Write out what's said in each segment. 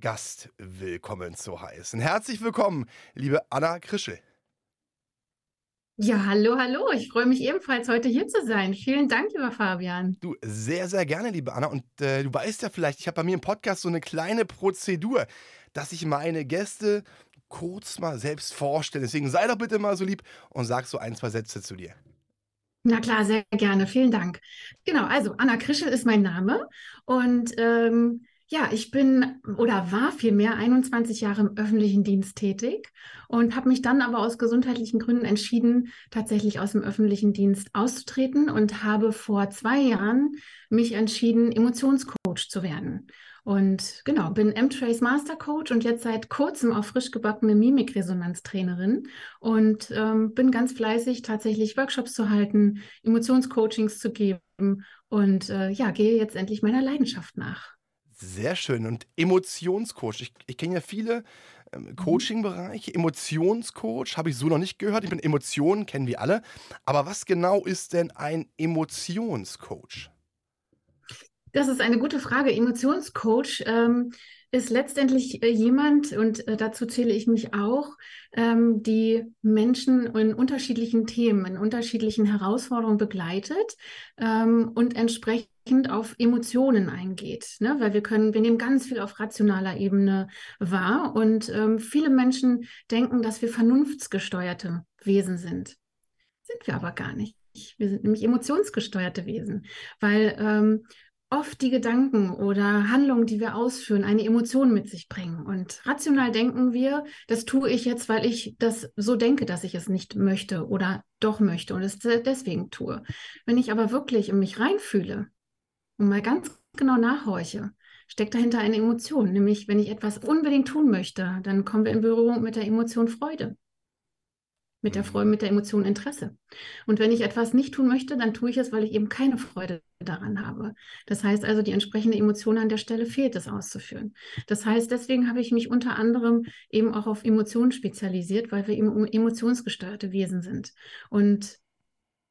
Gast willkommen zu heißen. Herzlich willkommen, liebe Anna Krischel. Ja, hallo, hallo. Ich freue mich ebenfalls, heute hier zu sein. Vielen Dank, lieber Fabian. Du, sehr, sehr gerne, liebe Anna. Und äh, du weißt ja vielleicht, ich habe bei mir im Podcast so eine kleine Prozedur, dass ich meine Gäste kurz mal selbst vorstelle. Deswegen sei doch bitte mal so lieb und sag so ein, zwei Sätze zu dir. Na klar, sehr gerne. Vielen Dank. Genau, also Anna Krischel ist mein Name und ähm, ja, ich bin oder war vielmehr 21 Jahre im öffentlichen Dienst tätig und habe mich dann aber aus gesundheitlichen Gründen entschieden, tatsächlich aus dem öffentlichen Dienst auszutreten und habe vor zwei Jahren mich entschieden, Emotionscoach zu werden. Und genau, bin M-Trace Master Coach und jetzt seit kurzem auch frisch gebackene Mimikresonanztrainerin und ähm, bin ganz fleißig, tatsächlich Workshops zu halten, Emotionscoachings zu geben und äh, ja, gehe jetzt endlich meiner Leidenschaft nach. Sehr schön. Und Emotionscoach. Ich, ich kenne ja viele ähm, mhm. Coaching-Bereiche. Emotionscoach habe ich so noch nicht gehört. Ich bin Emotionen, kennen wir alle. Aber was genau ist denn ein Emotionscoach? Das ist eine gute Frage. Emotionscoach ähm, ist letztendlich äh, jemand, und äh, dazu zähle ich mich auch, ähm, die Menschen in unterschiedlichen Themen, in unterschiedlichen Herausforderungen begleitet ähm, und entsprechend auf Emotionen eingeht, ne? weil wir können, wir nehmen ganz viel auf rationaler Ebene wahr und ähm, viele Menschen denken, dass wir vernunftsgesteuerte Wesen sind. Sind wir aber gar nicht. Wir sind nämlich emotionsgesteuerte Wesen, weil ähm, oft die Gedanken oder Handlungen, die wir ausführen, eine Emotion mit sich bringen. Und rational denken wir, das tue ich jetzt, weil ich das so denke, dass ich es nicht möchte oder doch möchte und es deswegen tue. Wenn ich aber wirklich in mich reinfühle, und mal ganz genau nachhorche, steckt dahinter eine Emotion. Nämlich, wenn ich etwas unbedingt tun möchte, dann kommen wir in Berührung mit der Emotion Freude. Mit der Freude, mit der Emotion Interesse. Und wenn ich etwas nicht tun möchte, dann tue ich es, weil ich eben keine Freude daran habe. Das heißt also, die entsprechende Emotion an der Stelle fehlt, es auszuführen. Das heißt, deswegen habe ich mich unter anderem eben auch auf Emotionen spezialisiert, weil wir eben emotionsgesteuerte Wesen sind. Und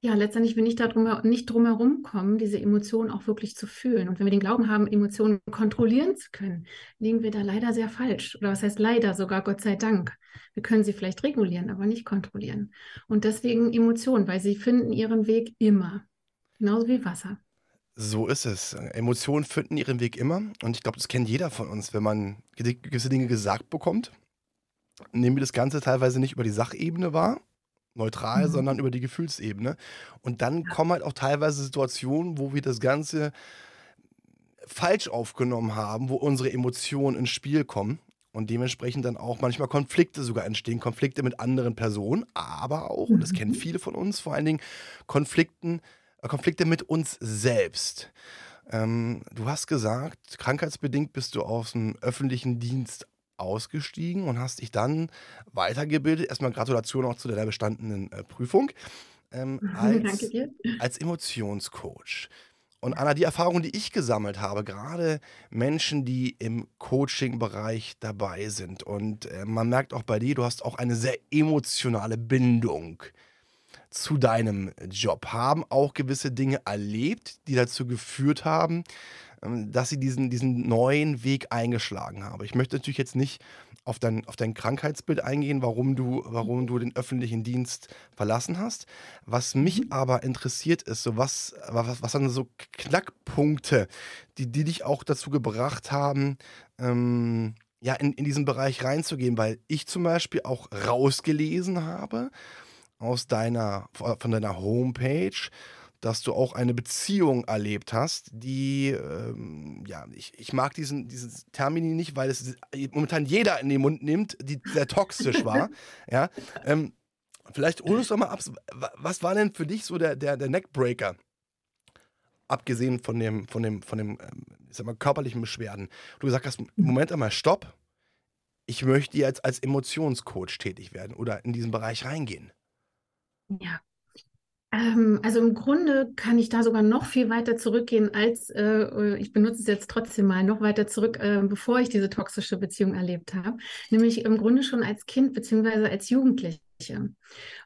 ja, letztendlich wir nicht, darum, nicht drum herum kommen, diese Emotionen auch wirklich zu fühlen. Und wenn wir den Glauben haben, Emotionen kontrollieren zu können, liegen wir da leider sehr falsch. Oder was heißt leider, sogar Gott sei Dank. Wir können sie vielleicht regulieren, aber nicht kontrollieren. Und deswegen Emotionen, weil sie finden ihren Weg immer. Genauso wie Wasser. So ist es. Emotionen finden ihren Weg immer. Und ich glaube, das kennt jeder von uns, wenn man gewisse Dinge gesagt bekommt. Nehmen wir das Ganze teilweise nicht über die Sachebene wahr, neutral, mhm. sondern über die Gefühlsebene. Und dann ja. kommen halt auch teilweise Situationen, wo wir das Ganze falsch aufgenommen haben, wo unsere Emotionen ins Spiel kommen und dementsprechend dann auch manchmal Konflikte sogar entstehen, Konflikte mit anderen Personen, aber auch, und das kennen mhm. viele von uns, vor allen Dingen Konflikten, äh, Konflikte mit uns selbst. Ähm, du hast gesagt, krankheitsbedingt bist du aus dem öffentlichen Dienst ausgestiegen und hast dich dann weitergebildet. Erstmal Gratulation auch zu der bestandenen äh, Prüfung. Ähm, als, Danke dir. Als Emotionscoach. Und Anna, die Erfahrung, die ich gesammelt habe, gerade Menschen, die im Coaching-Bereich dabei sind, und äh, man merkt auch bei dir, du hast auch eine sehr emotionale Bindung zu deinem Job, haben auch gewisse Dinge erlebt, die dazu geführt haben, dass sie diesen, diesen neuen Weg eingeschlagen haben. Ich möchte natürlich jetzt nicht auf dein, auf dein Krankheitsbild eingehen, warum du, warum du den öffentlichen Dienst verlassen hast. Was mich mhm. aber interessiert ist, so was, was, was sind so Knackpunkte, die, die dich auch dazu gebracht haben, ähm, ja, in, in diesen Bereich reinzugehen, weil ich zum Beispiel auch rausgelesen habe aus deiner, von deiner Homepage, dass du auch eine Beziehung erlebt hast, die, ähm, ja, ich, ich mag diesen, diesen Termini nicht, weil es momentan jeder in den Mund nimmt, die sehr toxisch war. ja, ähm, vielleicht hol uns doch mal ab, was war denn für dich so der, der, der Neckbreaker? Abgesehen von dem, von dem, von dem, ähm, ich sag mal, körperlichen Beschwerden. Du gesagt hast, Moment einmal, stopp. ich möchte jetzt als Emotionscoach tätig werden oder in diesen Bereich reingehen? Ja. Ähm, also im Grunde kann ich da sogar noch viel weiter zurückgehen, als äh, ich benutze es jetzt trotzdem mal noch weiter zurück, äh, bevor ich diese toxische Beziehung erlebt habe. Nämlich im Grunde schon als Kind beziehungsweise als Jugendliche.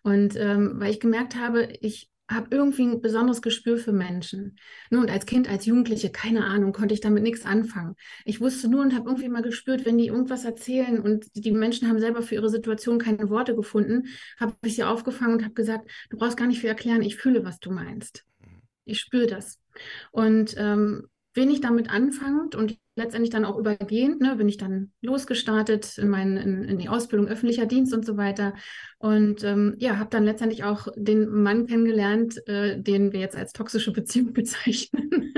Und ähm, weil ich gemerkt habe, ich habe irgendwie ein besonderes Gespür für Menschen. Und als Kind, als Jugendliche, keine Ahnung, konnte ich damit nichts anfangen. Ich wusste nur und habe irgendwie mal gespürt, wenn die irgendwas erzählen und die Menschen haben selber für ihre Situation keine Worte gefunden, habe ich sie aufgefangen und habe gesagt, du brauchst gar nicht viel erklären, ich fühle, was du meinst. Ich spüre das. Und ähm, wenig damit anfangend und letztendlich dann auch übergehend, ne, bin ich dann losgestartet in, mein, in, in die Ausbildung öffentlicher Dienst und so weiter. Und ähm, ja, habe dann letztendlich auch den Mann kennengelernt, äh, den wir jetzt als toxische Beziehung bezeichnen.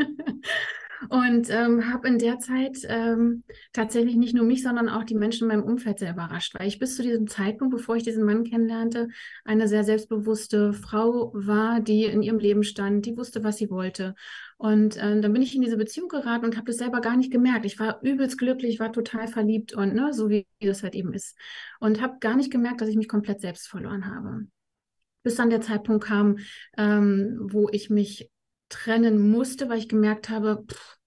Und ähm, habe in der Zeit ähm, tatsächlich nicht nur mich, sondern auch die Menschen in meinem Umfeld sehr überrascht, weil ich bis zu diesem Zeitpunkt, bevor ich diesen Mann kennenlernte, eine sehr selbstbewusste Frau war, die in ihrem Leben stand, die wusste, was sie wollte. Und äh, dann bin ich in diese Beziehung geraten und habe das selber gar nicht gemerkt. Ich war übelst glücklich, war total verliebt und ne, so wie das halt eben ist. Und habe gar nicht gemerkt, dass ich mich komplett selbst verloren habe. Bis dann der Zeitpunkt kam, ähm, wo ich mich trennen musste, weil ich gemerkt habe, pff,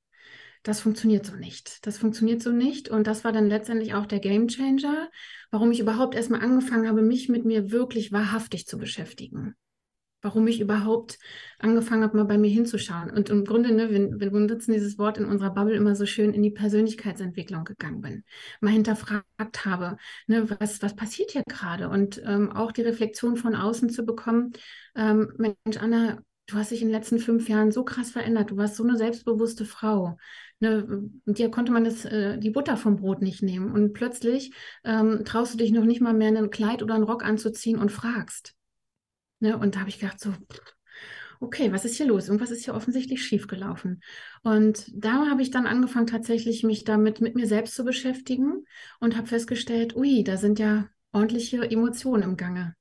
das funktioniert so nicht. Das funktioniert so nicht. Und das war dann letztendlich auch der Game Changer, warum ich überhaupt erstmal angefangen habe, mich mit mir wirklich wahrhaftig zu beschäftigen. Warum ich überhaupt angefangen habe, mal bei mir hinzuschauen. Und im Grunde, ne, wir, wir nutzen dieses Wort in unserer Bubble immer so schön in die Persönlichkeitsentwicklung gegangen bin. Mal hinterfragt habe, ne, was, was passiert hier gerade? Und ähm, auch die Reflexion von außen zu bekommen, ähm, Mensch, Anna, du hast dich in den letzten fünf Jahren so krass verändert. Du warst so eine selbstbewusste Frau. Ne, dir konnte man das, äh, die Butter vom Brot nicht nehmen. Und plötzlich ähm, traust du dich noch nicht mal mehr ein Kleid oder einen Rock anzuziehen und fragst. Ne, und da habe ich gedacht, so, okay, was ist hier los? Irgendwas ist hier offensichtlich schiefgelaufen. Und da habe ich dann angefangen, tatsächlich mich damit mit mir selbst zu beschäftigen und habe festgestellt, ui, da sind ja ordentliche Emotionen im Gange.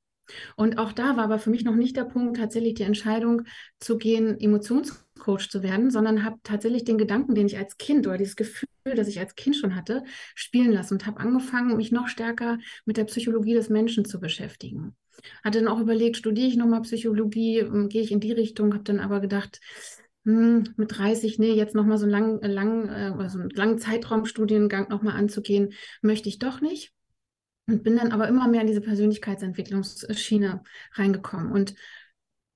Und auch da war aber für mich noch nicht der Punkt, tatsächlich die Entscheidung zu gehen, Emotionscoach zu werden, sondern habe tatsächlich den Gedanken, den ich als Kind oder dieses Gefühl, das ich als Kind schon hatte, spielen lassen und habe angefangen, mich noch stärker mit der Psychologie des Menschen zu beschäftigen. Hatte dann auch überlegt, studiere ich nochmal Psychologie, ähm, gehe ich in die Richtung, habe dann aber gedacht, hm, mit 30, nee, jetzt nochmal so einen langen, äh, lang, äh, so einen langen Zeitraumstudiengang nochmal anzugehen, möchte ich doch nicht. Und bin dann aber immer mehr in diese Persönlichkeitsentwicklungsschiene reingekommen. Und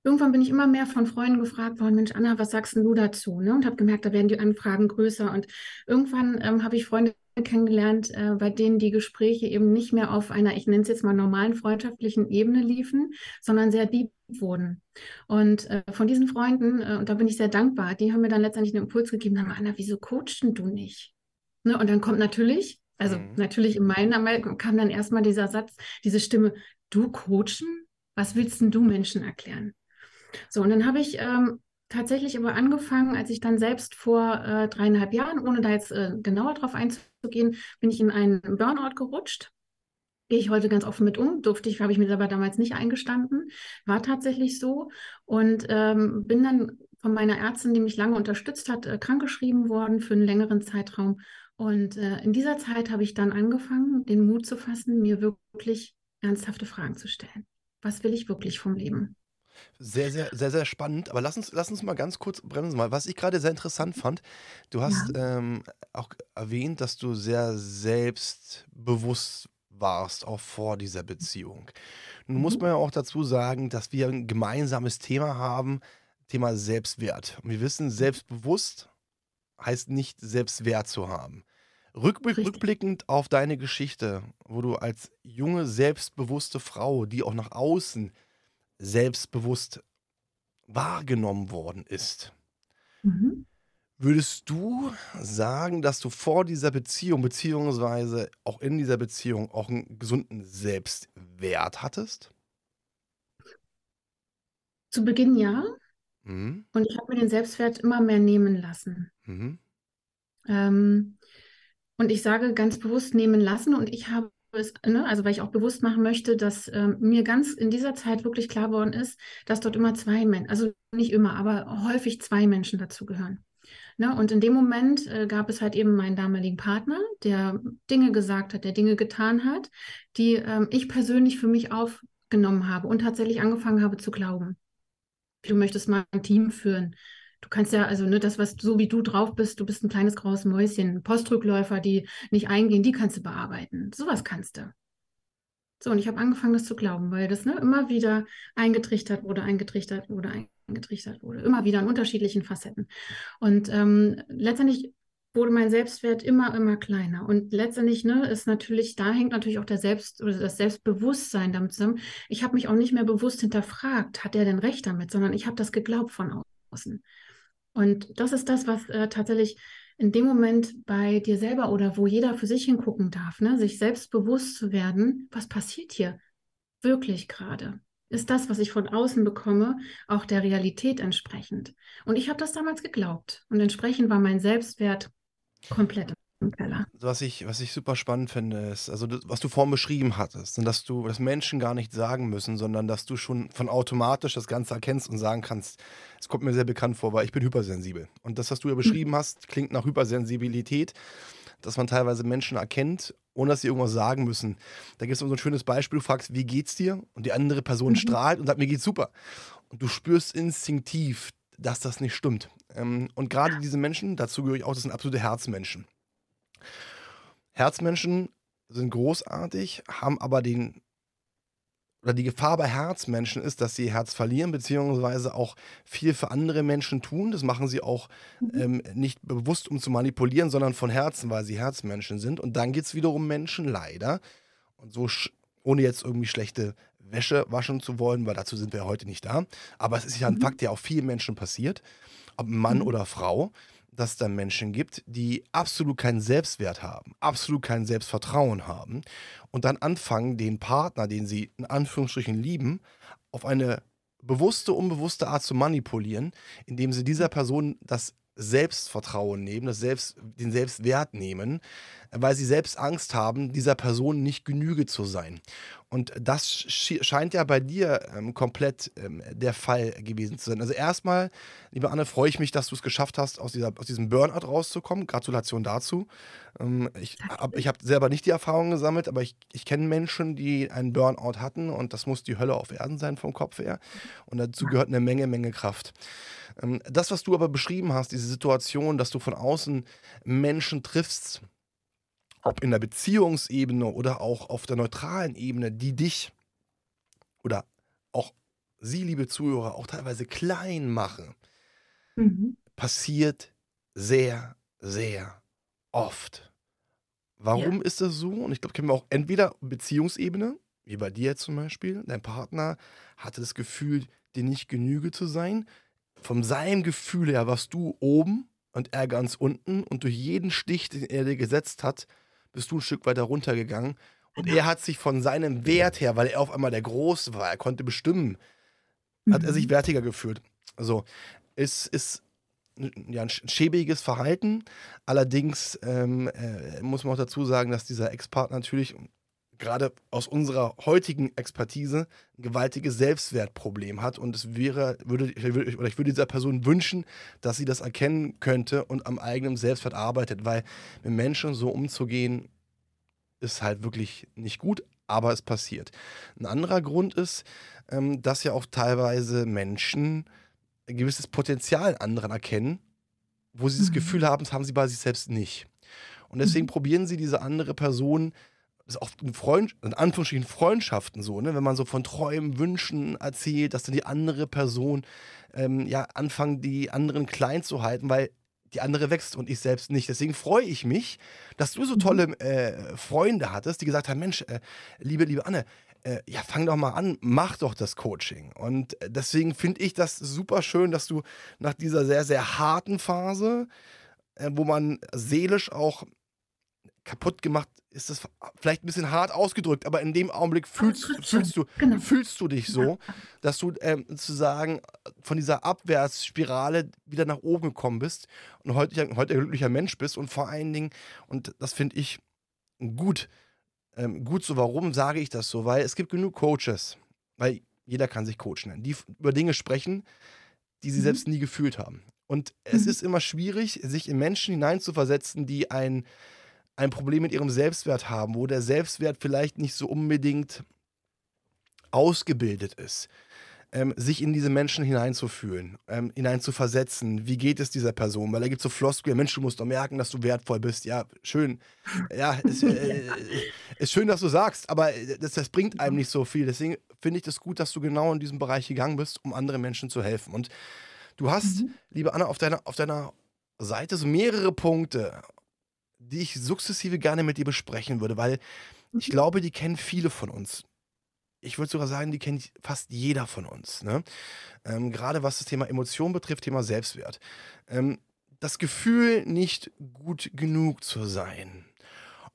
irgendwann bin ich immer mehr von Freunden gefragt worden, Mensch, Anna, was sagst du dazu? Ne? Und habe gemerkt, da werden die Anfragen größer. Und irgendwann ähm, habe ich Freunde kennengelernt, äh, bei denen die Gespräche eben nicht mehr auf einer, ich nenne es jetzt mal normalen freundschaftlichen Ebene liefen, sondern sehr deep wurden. Und äh, von diesen Freunden, äh, und da bin ich sehr dankbar, die haben mir dann letztendlich einen Impuls gegeben, haben, Anna, wieso coachen du nicht? Ne? Und dann kommt natürlich also mhm. natürlich in meiner Welt kam dann erstmal dieser Satz, diese Stimme, du coachen? Was willst denn du Menschen erklären? So, und dann habe ich ähm, tatsächlich aber angefangen, als ich dann selbst vor äh, dreieinhalb Jahren, ohne da jetzt äh, genauer drauf einzugehen, bin ich in einen Burnout gerutscht. Gehe ich heute ganz offen mit um, durfte ich, habe ich mir aber damals nicht eingestanden, war tatsächlich so und ähm, bin dann von meiner Ärztin, die mich lange unterstützt hat, äh, krankgeschrieben worden für einen längeren Zeitraum und äh, in dieser Zeit habe ich dann angefangen, den Mut zu fassen, mir wirklich ernsthafte Fragen zu stellen. Was will ich wirklich vom Leben? Sehr, sehr, sehr, sehr spannend. Aber lass uns, lass uns mal ganz kurz bremsen. Mal. Was ich gerade sehr interessant fand, du hast ja. ähm, auch erwähnt, dass du sehr selbstbewusst warst, auch vor dieser Beziehung. Nun mhm. muss man ja auch dazu sagen, dass wir ein gemeinsames Thema haben, Thema Selbstwert. Und wir wissen, selbstbewusst heißt nicht Selbstwert zu haben. Rückblick, rückblickend auf deine Geschichte, wo du als junge, selbstbewusste Frau, die auch nach außen selbstbewusst wahrgenommen worden ist, mhm. würdest du sagen, dass du vor dieser Beziehung, beziehungsweise auch in dieser Beziehung, auch einen gesunden Selbstwert hattest? Zu Beginn ja. Mhm. Und ich habe mir den Selbstwert immer mehr nehmen lassen. Mhm. Ähm, und ich sage ganz bewusst nehmen lassen und ich habe es, ne, also weil ich auch bewusst machen möchte, dass ähm, mir ganz in dieser Zeit wirklich klar geworden ist, dass dort immer zwei Menschen, also nicht immer, aber häufig zwei Menschen dazugehören. Ne? Und in dem Moment äh, gab es halt eben meinen damaligen Partner, der Dinge gesagt hat, der Dinge getan hat, die ähm, ich persönlich für mich aufgenommen habe und tatsächlich angefangen habe zu glauben. Du möchtest mal ein Team führen. Du kannst ja, also ne, das, was so wie du drauf bist, du bist ein kleines graues Mäuschen, Postrückläufer, die nicht eingehen, die kannst du bearbeiten. Sowas kannst du. So, und ich habe angefangen, das zu glauben, weil das ne, immer wieder eingetrichtert wurde, eingetrichtert wurde, eingetrichtert wurde. Immer wieder in unterschiedlichen Facetten. Und ähm, letztendlich wurde mein Selbstwert immer, immer kleiner. Und letztendlich ne, ist natürlich, da hängt natürlich auch der Selbst oder das Selbstbewusstsein damit zusammen. Ich habe mich auch nicht mehr bewusst hinterfragt, hat er denn recht damit, sondern ich habe das geglaubt von außen. Und das ist das, was äh, tatsächlich in dem Moment bei dir selber oder wo jeder für sich hingucken darf, ne, sich selbst bewusst zu werden, was passiert hier wirklich gerade? Ist das, was ich von außen bekomme, auch der Realität entsprechend? Und ich habe das damals geglaubt. Und entsprechend war mein Selbstwert komplett im Keller. Was ich, was ich super spannend finde, ist, also das, was du vorhin beschrieben hattest, dass du, dass Menschen gar nicht sagen müssen, sondern dass du schon von automatisch das Ganze erkennst und sagen kannst, es kommt mir sehr bekannt vor, weil ich bin hypersensibel. Und das, was du ja beschrieben mhm. hast, klingt nach Hypersensibilität, dass man teilweise Menschen erkennt, ohne dass sie irgendwas sagen müssen. Da gibt es so ein schönes Beispiel, du fragst, wie geht's dir? Und die andere Person mhm. strahlt und sagt, mir geht's super. Und du spürst instinktiv, dass das nicht stimmt. Ähm, und gerade diese Menschen, dazu gehöre ich auch, das sind absolute Herzmenschen. Herzmenschen sind großartig, haben aber den oder die Gefahr bei Herzmenschen ist, dass sie Herz verlieren, beziehungsweise auch viel für andere Menschen tun. Das machen sie auch mhm. ähm, nicht bewusst, um zu manipulieren, sondern von Herzen, weil sie Herzmenschen sind. Und dann gibt es wiederum Menschen, leider, und so, ohne jetzt irgendwie schlechte Wäsche waschen zu wollen, weil dazu sind wir heute nicht da. Aber es ist ja ein mhm. Fakt, der auch vielen Menschen passiert, ob Mann mhm. oder Frau dass es da Menschen gibt, die absolut keinen Selbstwert haben, absolut kein Selbstvertrauen haben und dann anfangen, den Partner, den sie in Anführungsstrichen lieben, auf eine bewusste, unbewusste Art zu manipulieren, indem sie dieser Person das Selbstvertrauen nehmen, das Selbst, den Selbstwert nehmen, weil sie selbst Angst haben, dieser Person nicht Genüge zu sein. Und das scheint ja bei dir ähm, komplett ähm, der Fall gewesen zu sein. Also erstmal, liebe Anne, freue ich mich, dass du es geschafft hast, aus, dieser, aus diesem Burnout rauszukommen. Gratulation dazu. Ähm, ich habe hab selber nicht die Erfahrung gesammelt, aber ich, ich kenne Menschen, die einen Burnout hatten und das muss die Hölle auf Erden sein vom Kopf her. Und dazu gehört eine Menge, Menge Kraft. Ähm, das, was du aber beschrieben hast, diese Situation, dass du von außen Menschen triffst, ob in der Beziehungsebene oder auch auf der neutralen Ebene, die dich oder auch Sie, liebe Zuhörer, auch teilweise klein machen, mhm. passiert sehr, sehr oft. Warum ja. ist das so? Und ich glaube, kennen wir auch entweder Beziehungsebene, wie bei dir zum Beispiel, dein Partner hatte das Gefühl, dir nicht genüge zu sein. Von seinem Gefühl her warst du oben und er ganz unten und durch jeden Stich, den er dir gesetzt hat, bist du ein Stück weiter runtergegangen. Und er hat sich von seinem Wert her, weil er auf einmal der Große war, er konnte bestimmen, hat er sich mhm. wertiger gefühlt. Also, es ist ja, ein schäbiges Verhalten. Allerdings ähm, äh, muss man auch dazu sagen, dass dieser Ex-Partner natürlich gerade aus unserer heutigen Expertise ein gewaltiges Selbstwertproblem hat und es wäre, würde, oder ich würde dieser Person wünschen, dass sie das erkennen könnte und am eigenen Selbstwert arbeitet, weil mit Menschen so umzugehen, ist halt wirklich nicht gut, aber es passiert. Ein anderer Grund ist, ähm, dass ja auch teilweise Menschen ein gewisses Potenzial in anderen erkennen, wo sie das mhm. Gefühl haben, das haben sie bei sich selbst nicht. Und deswegen mhm. probieren sie diese andere Person ist oft in, Freund, in Anführungsstrichen Freundschaften so, ne? wenn man so von Träumen, Wünschen erzählt, dass dann die andere Person ähm, ja anfangen, die anderen klein zu halten, weil die andere wächst und ich selbst nicht. Deswegen freue ich mich, dass du so mhm. tolle äh, Freunde hattest, die gesagt haben: Mensch, äh, liebe, liebe Anne, äh, ja, fang doch mal an, mach doch das Coaching. Und deswegen finde ich das super schön, dass du nach dieser sehr, sehr harten Phase, äh, wo man seelisch auch kaputt gemacht ist das vielleicht ein bisschen hart ausgedrückt, aber in dem Augenblick fühlst, fühlst, du, genau. fühlst du dich so, dass du ähm, sozusagen von dieser Abwärtsspirale wieder nach oben gekommen bist und heute, heute ein glücklicher Mensch bist und vor allen Dingen, und das finde ich gut, ähm, gut so, warum sage ich das so? Weil es gibt genug Coaches, weil jeder kann sich Coach nennen, die über Dinge sprechen, die sie mhm. selbst nie gefühlt haben. Und es mhm. ist immer schwierig, sich in Menschen hineinzuversetzen, die ein, ein Problem mit ihrem Selbstwert haben, wo der Selbstwert vielleicht nicht so unbedingt ausgebildet ist ähm, sich in diese Menschen hineinzufühlen, ähm, hineinzuversetzen. Wie geht es dieser Person? Weil da gibt es so Floskeln, Mensch, du musst doch merken, dass du wertvoll bist. Ja, schön. Ja, ist, äh, ist schön, dass du sagst, aber äh, das, das bringt einem nicht so viel. Deswegen finde ich das gut, dass du genau in diesem Bereich gegangen bist, um anderen Menschen zu helfen. Und du hast, mhm. liebe Anna, auf deiner, auf deiner Seite so mehrere Punkte, die ich sukzessive gerne mit dir besprechen würde, weil ich mhm. glaube, die kennen viele von uns ich würde sogar sagen, die kennt fast jeder von uns. Ne? Ähm, Gerade was das Thema Emotion betrifft, Thema Selbstwert. Ähm, das Gefühl, nicht gut genug zu sein.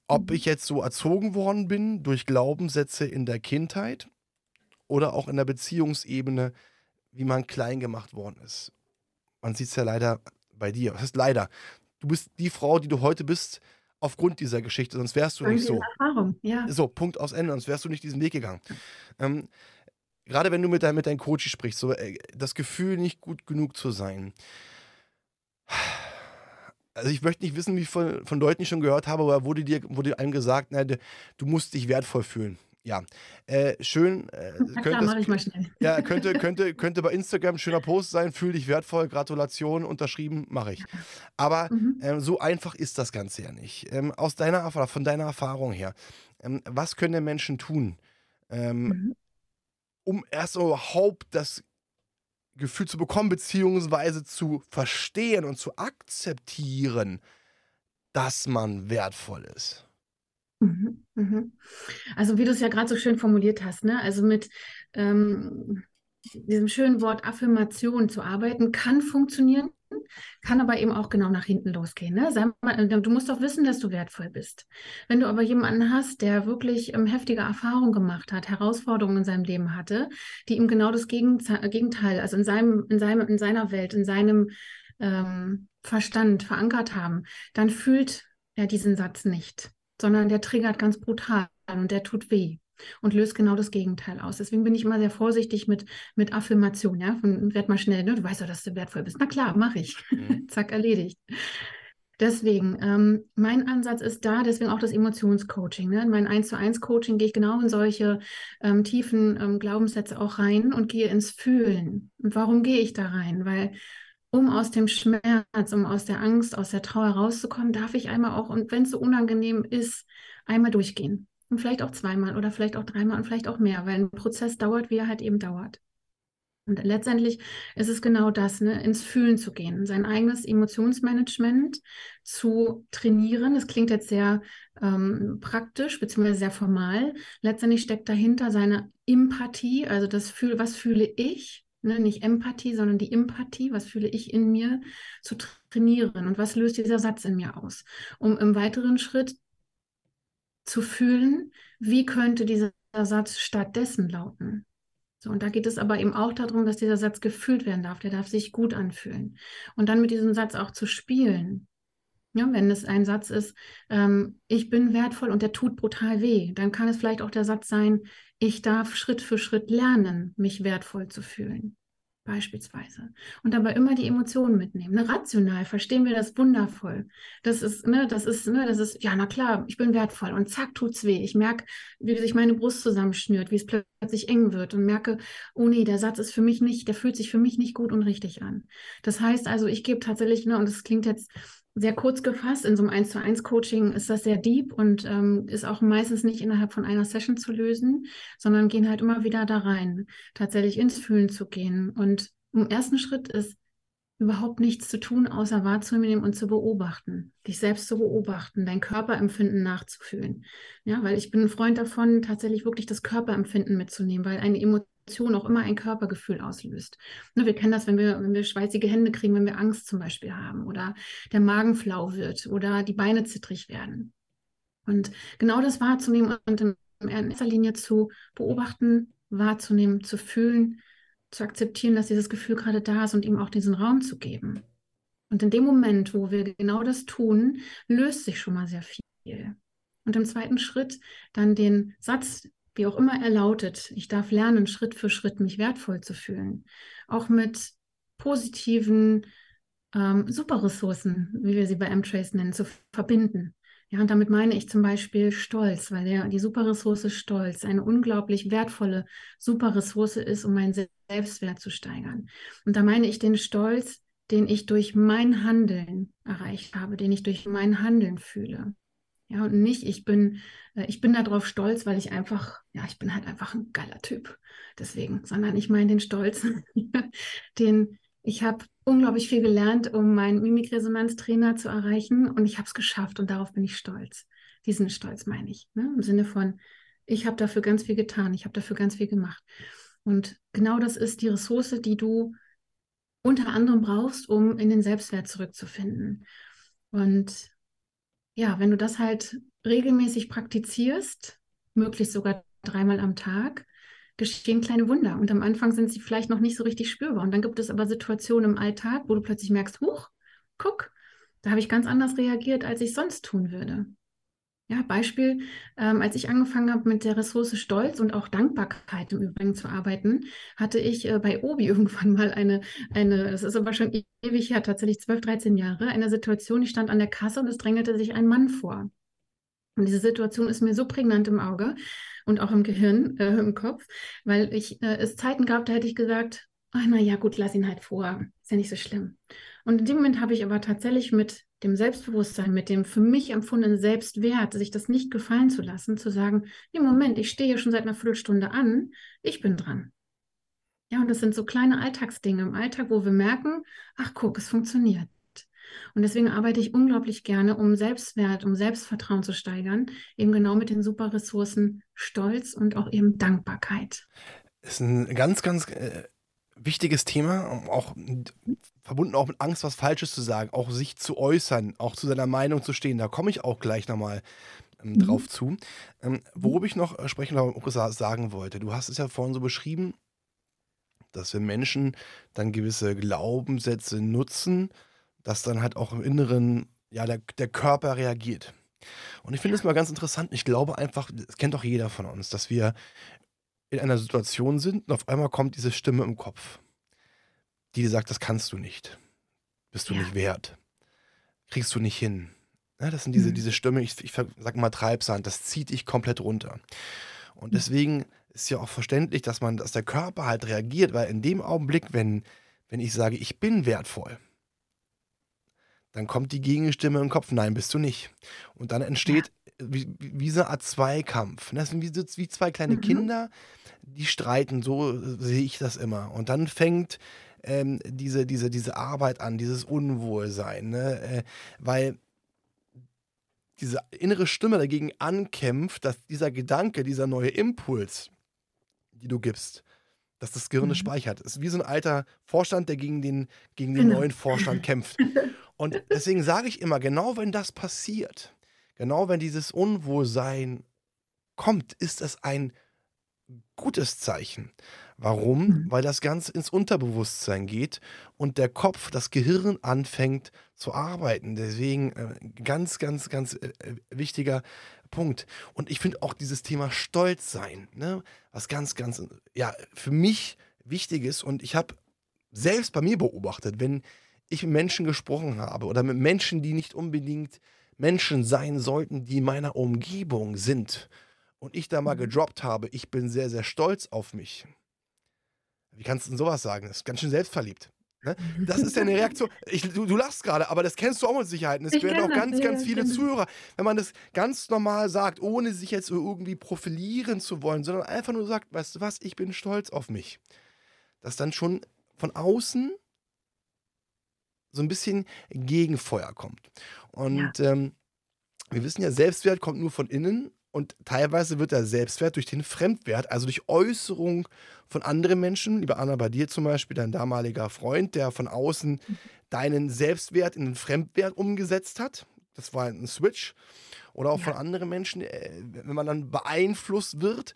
Ob mhm. ich jetzt so erzogen worden bin durch Glaubenssätze in der Kindheit oder auch in der Beziehungsebene, wie man klein gemacht worden ist. Man sieht es ja leider bei dir. Was ist leider? Du bist die Frau, die du heute bist, aufgrund dieser Geschichte, sonst wärst du nicht so. Erfahrung, ja. So, Punkt aus Ende, sonst wärst du nicht diesen Weg gegangen. Ähm, gerade wenn du mit, dein, mit deinem Coach sprichst, so äh, das Gefühl, nicht gut genug zu sein. Also ich möchte nicht wissen, wie ich von, von Leuten schon gehört habe, aber wurde dir wurde einem gesagt, na, du musst dich wertvoll fühlen. Ja, äh, schön. Äh, Na klar, mache ich mal schnell. Ja, könnte, könnte, könnte bei Instagram ein schöner Post sein. Fühl dich wertvoll, Gratulation, unterschrieben, mache ich. Aber mhm. ähm, so einfach ist das Ganze ja nicht. Ähm, aus deiner Erfahrung, von deiner Erfahrung her, ähm, was können denn Menschen tun, ähm, mhm. um erst überhaupt das Gefühl zu bekommen, beziehungsweise zu verstehen und zu akzeptieren, dass man wertvoll ist? Mhm, mhm. Also wie du es ja gerade so schön formuliert hast, ne? Also mit ähm, diesem schönen Wort Affirmation zu arbeiten, kann funktionieren, kann aber eben auch genau nach hinten losgehen. Ne? Mal, du musst doch wissen, dass du wertvoll bist. Wenn du aber jemanden hast, der wirklich ähm, heftige Erfahrungen gemacht hat, Herausforderungen in seinem Leben hatte, die ihm genau das Gegenteil, also in seinem, in seinem, in seiner Welt, in seinem ähm, Verstand verankert haben, dann fühlt er diesen Satz nicht sondern der triggert ganz brutal und der tut weh und löst genau das Gegenteil aus. Deswegen bin ich immer sehr vorsichtig mit, mit Affirmation, ja, von werd mal schnell, ne? du weißt ja, dass du wertvoll bist. Na klar, mache ich. Mhm. Zack, erledigt. Deswegen, ähm, mein Ansatz ist da, deswegen auch das Emotionscoaching. Ne? In mein 1 zu 1 Coaching gehe ich genau in solche ähm, tiefen ähm, Glaubenssätze auch rein und gehe ins Fühlen. Und warum gehe ich da rein? Weil um aus dem Schmerz, um aus der Angst, aus der Trauer rauszukommen, darf ich einmal auch, und wenn es so unangenehm ist, einmal durchgehen. Und vielleicht auch zweimal oder vielleicht auch dreimal und vielleicht auch mehr, weil ein Prozess dauert, wie er halt eben dauert. Und letztendlich ist es genau das, ne, ins Fühlen zu gehen, sein eigenes Emotionsmanagement zu trainieren. Das klingt jetzt sehr ähm, praktisch beziehungsweise sehr formal. Letztendlich steckt dahinter seine Empathie, also das Fühl, was fühle ich ne, nicht Empathie, sondern die Empathie, was fühle ich in mir, zu trainieren und was löst dieser Satz in mir aus, um im weiteren Schritt zu fühlen, wie könnte dieser Satz stattdessen lauten. So, und da geht es aber eben auch darum, dass dieser Satz gefühlt werden darf. Der darf sich gut anfühlen. Und dann mit diesem Satz auch zu spielen. Ja, wenn es ein Satz ist, ähm, ich bin wertvoll und der tut brutal weh, dann kann es vielleicht auch der Satz sein, ich darf Schritt für Schritt lernen, mich wertvoll zu fühlen. Beispielsweise. Und dabei immer die Emotionen mitnehmen. Ne, rational verstehen wir das wundervoll. Das ist, ne, das ist, ne, das ist, ja, na klar, ich bin wertvoll. Und zack, tut's weh. Ich merke, wie sich meine Brust zusammenschnürt, wie es plötzlich eng wird und merke, oh nee, der Satz ist für mich nicht, der fühlt sich für mich nicht gut und richtig an. Das heißt also, ich gebe tatsächlich, ne, und das klingt jetzt sehr kurz gefasst. In so einem 1 zu 1 Coaching ist das sehr deep und ähm, ist auch meistens nicht innerhalb von einer Session zu lösen, sondern gehen halt immer wieder da rein, tatsächlich ins Fühlen zu gehen. Und im ersten Schritt ist überhaupt nichts zu tun, außer wahrzunehmen und zu beobachten, dich selbst zu beobachten, dein Körperempfinden nachzufühlen. Ja, weil ich bin ein Freund davon, tatsächlich wirklich das Körperempfinden mitzunehmen, weil eine Emotion Emotion auch immer ein Körpergefühl auslöst. Ne, wir kennen das, wenn wir, wenn wir schweißige Hände kriegen, wenn wir Angst zum Beispiel haben oder der Magen flau wird oder die Beine zittrig werden. Und genau das wahrzunehmen und in erster Linie zu beobachten, wahrzunehmen, zu fühlen, zu akzeptieren, dass dieses Gefühl gerade da ist und ihm auch diesen Raum zu geben. Und in dem Moment, wo wir genau das tun, löst sich schon mal sehr viel. Und im zweiten Schritt dann den Satz wie auch immer er lautet, ich darf lernen, Schritt für Schritt mich wertvoll zu fühlen. Auch mit positiven ähm, Superressourcen, wie wir sie bei M-Trace nennen, zu verbinden. Ja, und damit meine ich zum Beispiel Stolz, weil der, die Superressource Stolz eine unglaublich wertvolle Superressource ist, um meinen Selbstwert zu steigern. Und da meine ich den Stolz, den ich durch mein Handeln erreicht habe, den ich durch mein Handeln fühle. Ja, und nicht, ich bin, äh, ich bin darauf stolz, weil ich einfach, ja, ich bin halt einfach ein geiler Typ. Deswegen, sondern ich meine den Stolz, den ich habe unglaublich viel gelernt, um meinen Mimikresonanztrainer zu erreichen und ich habe es geschafft und darauf bin ich stolz. Diesen Stolz meine ich, ne? im Sinne von, ich habe dafür ganz viel getan, ich habe dafür ganz viel gemacht. Und genau das ist die Ressource, die du unter anderem brauchst, um in den Selbstwert zurückzufinden. Und ja, wenn du das halt regelmäßig praktizierst, möglichst sogar dreimal am Tag, geschehen kleine Wunder. Und am Anfang sind sie vielleicht noch nicht so richtig spürbar. Und dann gibt es aber Situationen im Alltag, wo du plötzlich merkst, huch, guck, da habe ich ganz anders reagiert, als ich sonst tun würde. Ja, Beispiel, ähm, als ich angefangen habe mit der Ressource Stolz und auch Dankbarkeit im Übrigen zu arbeiten, hatte ich äh, bei Obi irgendwann mal eine, eine, das ist aber schon ewig her, tatsächlich 12, 13 Jahre, eine Situation, ich stand an der Kasse und es drängelte sich ein Mann vor. Und diese Situation ist mir so prägnant im Auge und auch im Gehirn, äh, im Kopf, weil ich äh, es Zeiten gab, da hätte ich gesagt, ach, na ja, gut, lass ihn halt vor, ist ja nicht so schlimm. Und in dem Moment habe ich aber tatsächlich mit dem Selbstbewusstsein, mit dem für mich empfundenen Selbstwert, sich das nicht gefallen zu lassen, zu sagen, nee, Moment, ich stehe hier schon seit einer Viertelstunde an, ich bin dran. Ja, und das sind so kleine Alltagsdinge im Alltag, wo wir merken, ach guck, es funktioniert. Und deswegen arbeite ich unglaublich gerne, um Selbstwert, um Selbstvertrauen zu steigern, eben genau mit den super Ressourcen Stolz und auch eben Dankbarkeit. Das ist ein ganz, ganz äh, wichtiges Thema, auch verbunden auch mit Angst, was Falsches zu sagen, auch sich zu äußern, auch zu seiner Meinung zu stehen. Da komme ich auch gleich nochmal ähm, mhm. drauf zu. Ähm, worüber ich noch äh, sprechen oder sagen wollte, du hast es ja vorhin so beschrieben, dass wir Menschen dann gewisse Glaubenssätze nutzen, dass dann halt auch im Inneren ja, der, der Körper reagiert. Und ich finde es mal ganz interessant. Ich glaube einfach, das kennt doch jeder von uns, dass wir in einer Situation sind und auf einmal kommt diese Stimme im Kopf, die dir sagt, das kannst du nicht. Bist du ja. nicht wert. Kriegst du nicht hin. Ja, das sind diese, mhm. diese Stimme, ich, ich sag mal Treibsand, das zieht dich komplett runter. Und mhm. deswegen ist ja auch verständlich, dass man, dass der Körper halt reagiert, weil in dem Augenblick, wenn, wenn ich sage, ich bin wertvoll, dann kommt die Gegenstimme im Kopf, nein, bist du nicht. Und dann entsteht ja. Wie, wie so eine Art Zweikampf. Das sind wie, wie zwei kleine mhm. Kinder, die streiten, so sehe ich das immer. Und dann fängt ähm, diese, diese, diese Arbeit an, dieses Unwohlsein, ne? Äh, weil diese innere Stimme dagegen ankämpft, dass dieser Gedanke, dieser neue Impuls, die du gibst, dass das Gehirn mhm. speichert. Es ist wie so ein alter Vorstand, der gegen den, gegen den genau. neuen Vorstand kämpft. Und deswegen sage ich immer, genau wenn das passiert, genau wenn dieses Unwohlsein kommt, ist es ein gutes Zeichen. Warum? Mhm. Weil das Ganze ins Unterbewusstsein geht und der Kopf, das Gehirn anfängt zu arbeiten. Deswegen äh, ganz, ganz, ganz äh, äh wichtiger Punkt. Und ich finde auch dieses Thema Stolz sein, ne, was ganz, ganz, ja, für mich wichtig ist. Und ich habe selbst bei mir beobachtet, wenn ich mit Menschen gesprochen habe oder mit Menschen, die nicht unbedingt Menschen sein sollten, die in meiner Umgebung sind und ich da mal mhm. gedroppt habe, ich bin sehr, sehr stolz auf mich. Wie kannst du denn sowas sagen? Das ist ganz schön selbstverliebt. Ne? Das ist ja eine Reaktion. Ich, du, du lachst gerade, aber das kennst du auch mit Sicherheit. Und es werden auch ganz, ganz ja, viele Zuhörer, wenn man das ganz normal sagt, ohne sich jetzt irgendwie profilieren zu wollen, sondern einfach nur sagt, weißt du was, ich bin stolz auf mich. Dass dann schon von außen so ein bisschen Gegenfeuer kommt. Und ja. ähm, wir wissen ja, Selbstwert kommt nur von innen und teilweise wird der Selbstwert durch den Fremdwert, also durch Äußerung von anderen Menschen, lieber Anna, bei dir zum Beispiel, dein damaliger Freund, der von außen mhm. deinen Selbstwert in den Fremdwert umgesetzt hat. Das war ein Switch. Oder auch ja. von anderen Menschen, äh, wenn man dann beeinflusst wird,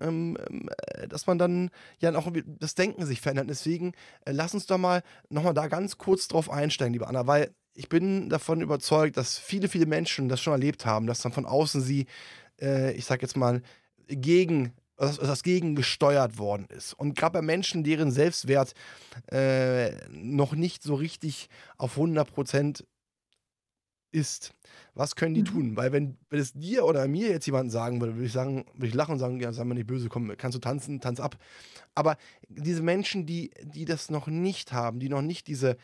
ähm, äh, dass man dann ja auch das Denken sich verändert. Deswegen äh, lass uns doch mal nochmal da ganz kurz drauf einsteigen, liebe Anna, weil ich bin davon überzeugt, dass viele, viele Menschen das schon erlebt haben, dass dann von außen sie, äh, ich sag jetzt mal, gegen dass, das gegen gesteuert worden ist. Und gerade bei Menschen, deren Selbstwert äh, noch nicht so richtig auf 100 Prozent ist, was können die mhm. tun? Weil wenn, wenn es dir oder mir jetzt jemand sagen würde, würde ich sagen, würde ich lachen und sagen, ja, sei mal nicht böse, komm, kannst du tanzen, tanz ab. Aber diese Menschen, die, die das noch nicht haben, die noch nicht diese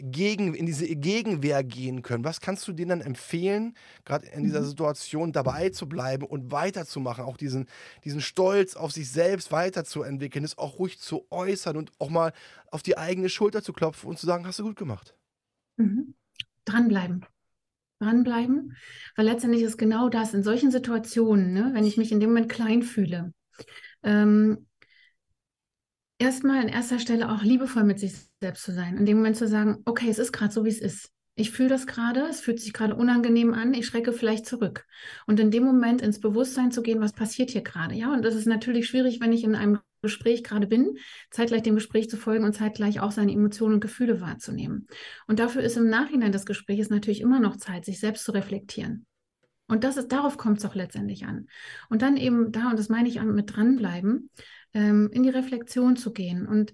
gegen, in diese Gegenwehr gehen können, was kannst du denen dann empfehlen, gerade in dieser mhm. Situation dabei zu bleiben und weiterzumachen, auch diesen, diesen Stolz auf sich selbst weiterzuentwickeln, es auch ruhig zu äußern und auch mal auf die eigene Schulter zu klopfen und zu sagen, hast du gut gemacht. Mhm. Dranbleiben dranbleiben, weil letztendlich ist genau das in solchen Situationen, ne, wenn ich mich in dem Moment klein fühle, ähm, erstmal an erster Stelle auch liebevoll mit sich selbst zu sein, in dem Moment zu sagen, okay, es ist gerade so, wie es ist. Ich fühle das gerade, es fühlt sich gerade unangenehm an, ich schrecke vielleicht zurück. Und in dem Moment ins Bewusstsein zu gehen, was passiert hier gerade. Ja, und das ist natürlich schwierig, wenn ich in einem Gespräch gerade bin, zeitgleich dem Gespräch zu folgen und zeitgleich auch seine Emotionen und Gefühle wahrzunehmen. Und dafür ist im Nachhinein des Gesprächs natürlich immer noch Zeit, sich selbst zu reflektieren. Und das ist, darauf kommt es auch letztendlich an. Und dann eben da, und das meine ich mit dranbleiben, ähm, in die Reflexion zu gehen und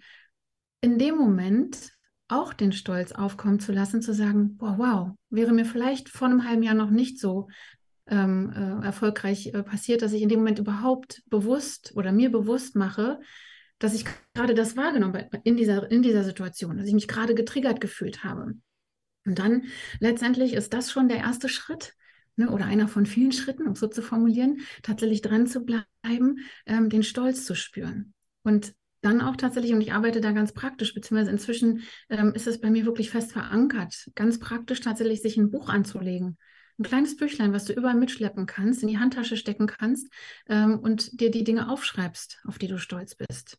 in dem Moment auch den Stolz aufkommen zu lassen, zu sagen, boah, wow, wäre mir vielleicht vor einem halben Jahr noch nicht so ähm, äh, erfolgreich äh, passiert, dass ich in dem Moment überhaupt bewusst oder mir bewusst mache, dass ich gerade das wahrgenommen habe in dieser, in dieser Situation, dass ich mich gerade getriggert gefühlt habe. Und dann letztendlich ist das schon der erste Schritt, ne, oder einer von vielen Schritten, um es so zu formulieren, tatsächlich dran zu bleiben, ähm, den Stolz zu spüren. Und dann auch tatsächlich, und ich arbeite da ganz praktisch, beziehungsweise inzwischen ähm, ist es bei mir wirklich fest verankert, ganz praktisch tatsächlich sich ein Buch anzulegen ein kleines Büchlein, was du überall mitschleppen kannst, in die Handtasche stecken kannst ähm, und dir die Dinge aufschreibst, auf die du stolz bist.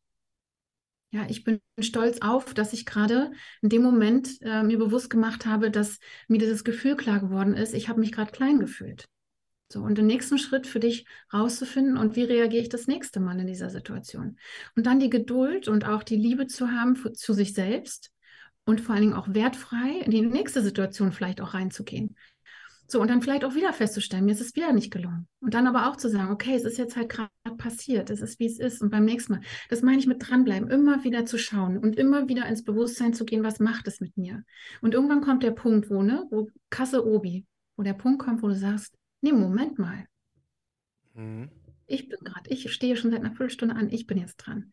Ja, ich bin stolz auf, dass ich gerade in dem Moment äh, mir bewusst gemacht habe, dass mir dieses Gefühl klar geworden ist, ich habe mich gerade klein gefühlt. So, und den nächsten Schritt für dich rauszufinden und wie reagiere ich das nächste Mal in dieser Situation. Und dann die Geduld und auch die Liebe zu haben für, zu sich selbst und vor allen Dingen auch wertfrei in die nächste Situation vielleicht auch reinzugehen. So, und dann vielleicht auch wieder festzustellen, mir ist es wieder nicht gelungen. Und dann aber auch zu sagen, okay, es ist jetzt halt gerade passiert, es ist wie es ist. Und beim nächsten Mal, das meine ich mit dranbleiben, immer wieder zu schauen und immer wieder ins Bewusstsein zu gehen, was macht es mit mir. Und irgendwann kommt der Punkt, wo, ne, wo Kasse Obi, wo der Punkt kommt, wo du sagst, nee, Moment mal. Mhm. Ich bin gerade, ich stehe schon seit einer Viertelstunde an, ich bin jetzt dran.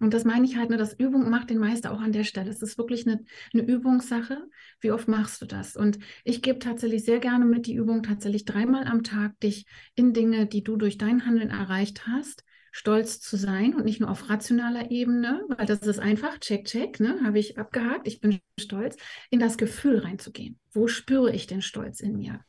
Und das meine ich halt, ne, das Übung macht den Meister auch an der Stelle. Es ist wirklich eine, eine Übungssache. Wie oft machst du das? Und ich gebe tatsächlich sehr gerne mit die Übung tatsächlich dreimal am Tag, dich in Dinge, die du durch dein Handeln erreicht hast, stolz zu sein und nicht nur auf rationaler Ebene, weil das ist einfach, check, check, ne, habe ich abgehakt, ich bin stolz, in das Gefühl reinzugehen. Wo spüre ich den Stolz in mir?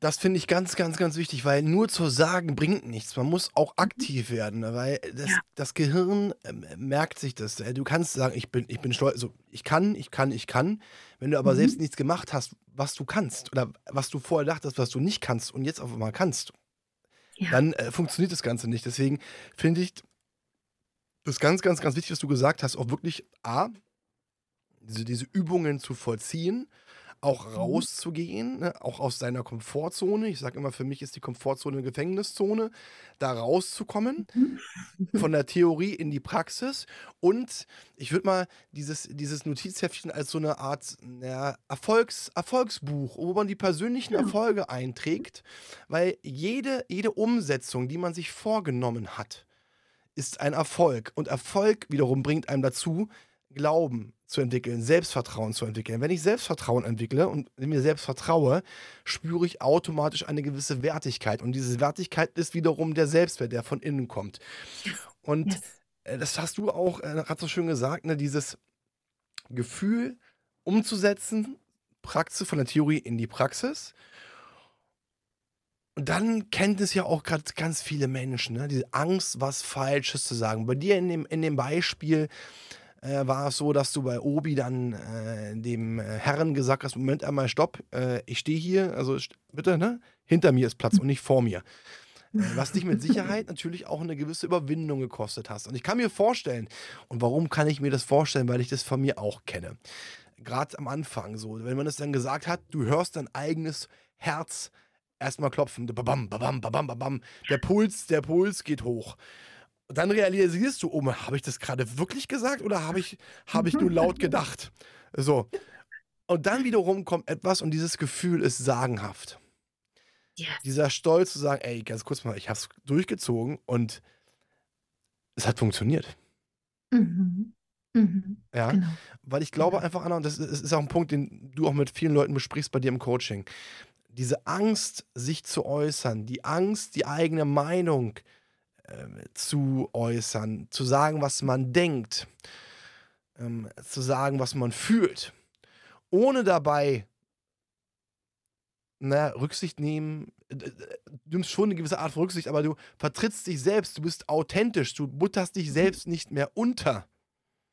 Das finde ich ganz, ganz, ganz wichtig, weil nur zu sagen bringt nichts. Man muss auch mhm. aktiv werden, ne, weil das, ja. das Gehirn äh, merkt sich das. Du kannst sagen, ich bin, ich bin stolz, also ich kann, ich kann, ich kann. Wenn du aber mhm. selbst nichts gemacht hast, was du kannst oder was du vorher dachtest, was du nicht kannst und jetzt auf einmal kannst, ja. dann äh, funktioniert das Ganze nicht. Deswegen finde ich das ganz, ganz, ganz wichtig, was du gesagt hast, auch wirklich A, diese, diese Übungen zu vollziehen auch mhm. rauszugehen, ne? auch aus seiner Komfortzone. Ich sage immer, für mich ist die Komfortzone eine Gefängniszone, da rauszukommen, mhm. von der Theorie in die Praxis. Und ich würde mal dieses, dieses Notizheftchen als so eine Art ja, Erfolgs, Erfolgsbuch, wo man die persönlichen. Erfolge einträgt, weil jede, jede Umsetzung, die man sich vorgenommen hat, ist ein Erfolg. Und Erfolg wiederum bringt einem dazu, Glauben zu entwickeln, Selbstvertrauen zu entwickeln. Wenn ich Selbstvertrauen entwickle und mir selbst vertraue, spüre ich automatisch eine gewisse Wertigkeit. Und diese Wertigkeit ist wiederum der Selbstwert, der von innen kommt. Und yes. Äh, das hast du auch äh, so schön gesagt, ne, dieses Gefühl umzusetzen, Praxis von der Theorie in die Praxis. Und dann kennt es ja auch gerade ganz viele Menschen, ne? diese Angst, was Falsches zu sagen. Bei dir in dem, in dem Beispiel, äh, war es so, dass du bei Obi dann äh, dem äh, Herren gesagt hast: Moment einmal, stopp, äh, ich stehe hier, also bitte, ne? Hinter mir ist Platz und nicht vor mir. Äh, was dich mit Sicherheit natürlich auch eine gewisse Überwindung gekostet hast. Und ich kann mir vorstellen, und warum kann ich mir das vorstellen? Weil ich das von mir auch kenne. Gerade am Anfang so, wenn man es dann gesagt hat, du hörst dein eigenes Herz erstmal klopfen. Babam, babam, babam, babam. Der Puls, der Puls geht hoch. Dann realisierst du, oh, habe ich das gerade wirklich gesagt oder habe ich, hab ich nur laut gedacht? So. Und dann wiederum kommt etwas und dieses Gefühl ist sagenhaft. Yes. Dieser Stolz zu sagen, ey, ganz kurz mal, ich habe es durchgezogen und es hat funktioniert. Mhm. Mhm. Ja, genau. weil ich glaube einfach, Anna, und das ist, ist auch ein Punkt, den du auch mit vielen Leuten besprichst bei dir im Coaching. Diese Angst, sich zu äußern, die Angst, die eigene Meinung äh, zu äußern, zu sagen, was man denkt, ähm, zu sagen, was man fühlt, ohne dabei na, Rücksicht nehmen. Du nimmst schon eine gewisse Art von Rücksicht, aber du vertrittst dich selbst, du bist authentisch, du butterst dich selbst nicht mehr unter.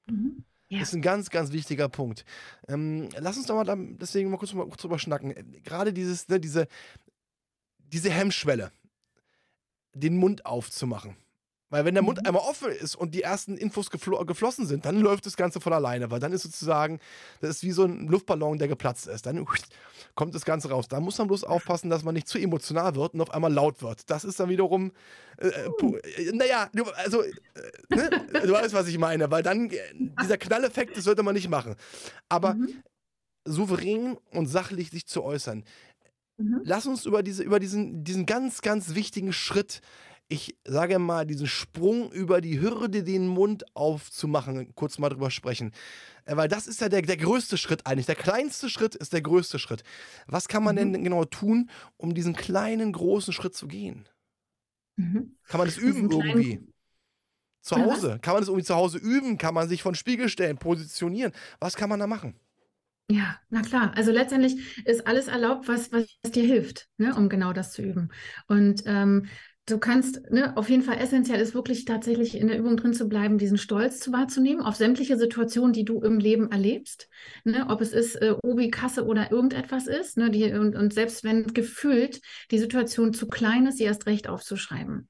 Mhm. Ja. Das ist ein ganz, ganz wichtiger Punkt. Ähm, lass uns doch mal deswegen mal kurz, mal kurz drüber schnacken. Gerade dieses, ne, diese, diese Hemmschwelle, den Mund aufzumachen. Weil wenn der Mund mhm. einmal offen ist und die ersten Infos geflo geflossen sind, dann läuft das Ganze von alleine, weil dann ist sozusagen, das ist wie so ein Luftballon, der geplatzt ist. Dann kommt das Ganze raus. Da muss man bloß aufpassen, dass man nicht zu emotional wird und auf einmal laut wird. Das ist dann wiederum, äh, äh, äh naja, also, äh, ne? du weißt, was ich meine, weil dann äh, dieser Knalleffekt, das sollte man nicht machen. Aber mhm. souverän und sachlich sich zu äußern. Mhm. Lass uns über, diese, über diesen, diesen ganz, ganz wichtigen Schritt ich sage mal, diesen Sprung über die Hürde, den Mund aufzumachen, kurz mal drüber sprechen. Äh, weil das ist ja der, der größte Schritt eigentlich. Der kleinste Schritt ist der größte Schritt. Was kann man mhm. denn genau tun, um diesen kleinen, großen Schritt zu gehen? Mhm. Kann man das üben irgendwie? Zu Hause? Kann man das irgendwie zu Hause üben? Kann man sich von Spiegel stellen, positionieren? Was kann man da machen? Ja, na klar. Also letztendlich ist alles erlaubt, was, was dir hilft, ne, um genau das zu üben. Und ähm, du kannst, ne, auf jeden Fall essentiell ist wirklich tatsächlich in der Übung drin zu bleiben, diesen Stolz zu wahrzunehmen auf sämtliche Situationen, die du im Leben erlebst. Ne, ob es ist äh, Obi, Kasse oder irgendetwas ist. Ne, die, und, und selbst wenn gefühlt die Situation zu klein ist, sie erst recht aufzuschreiben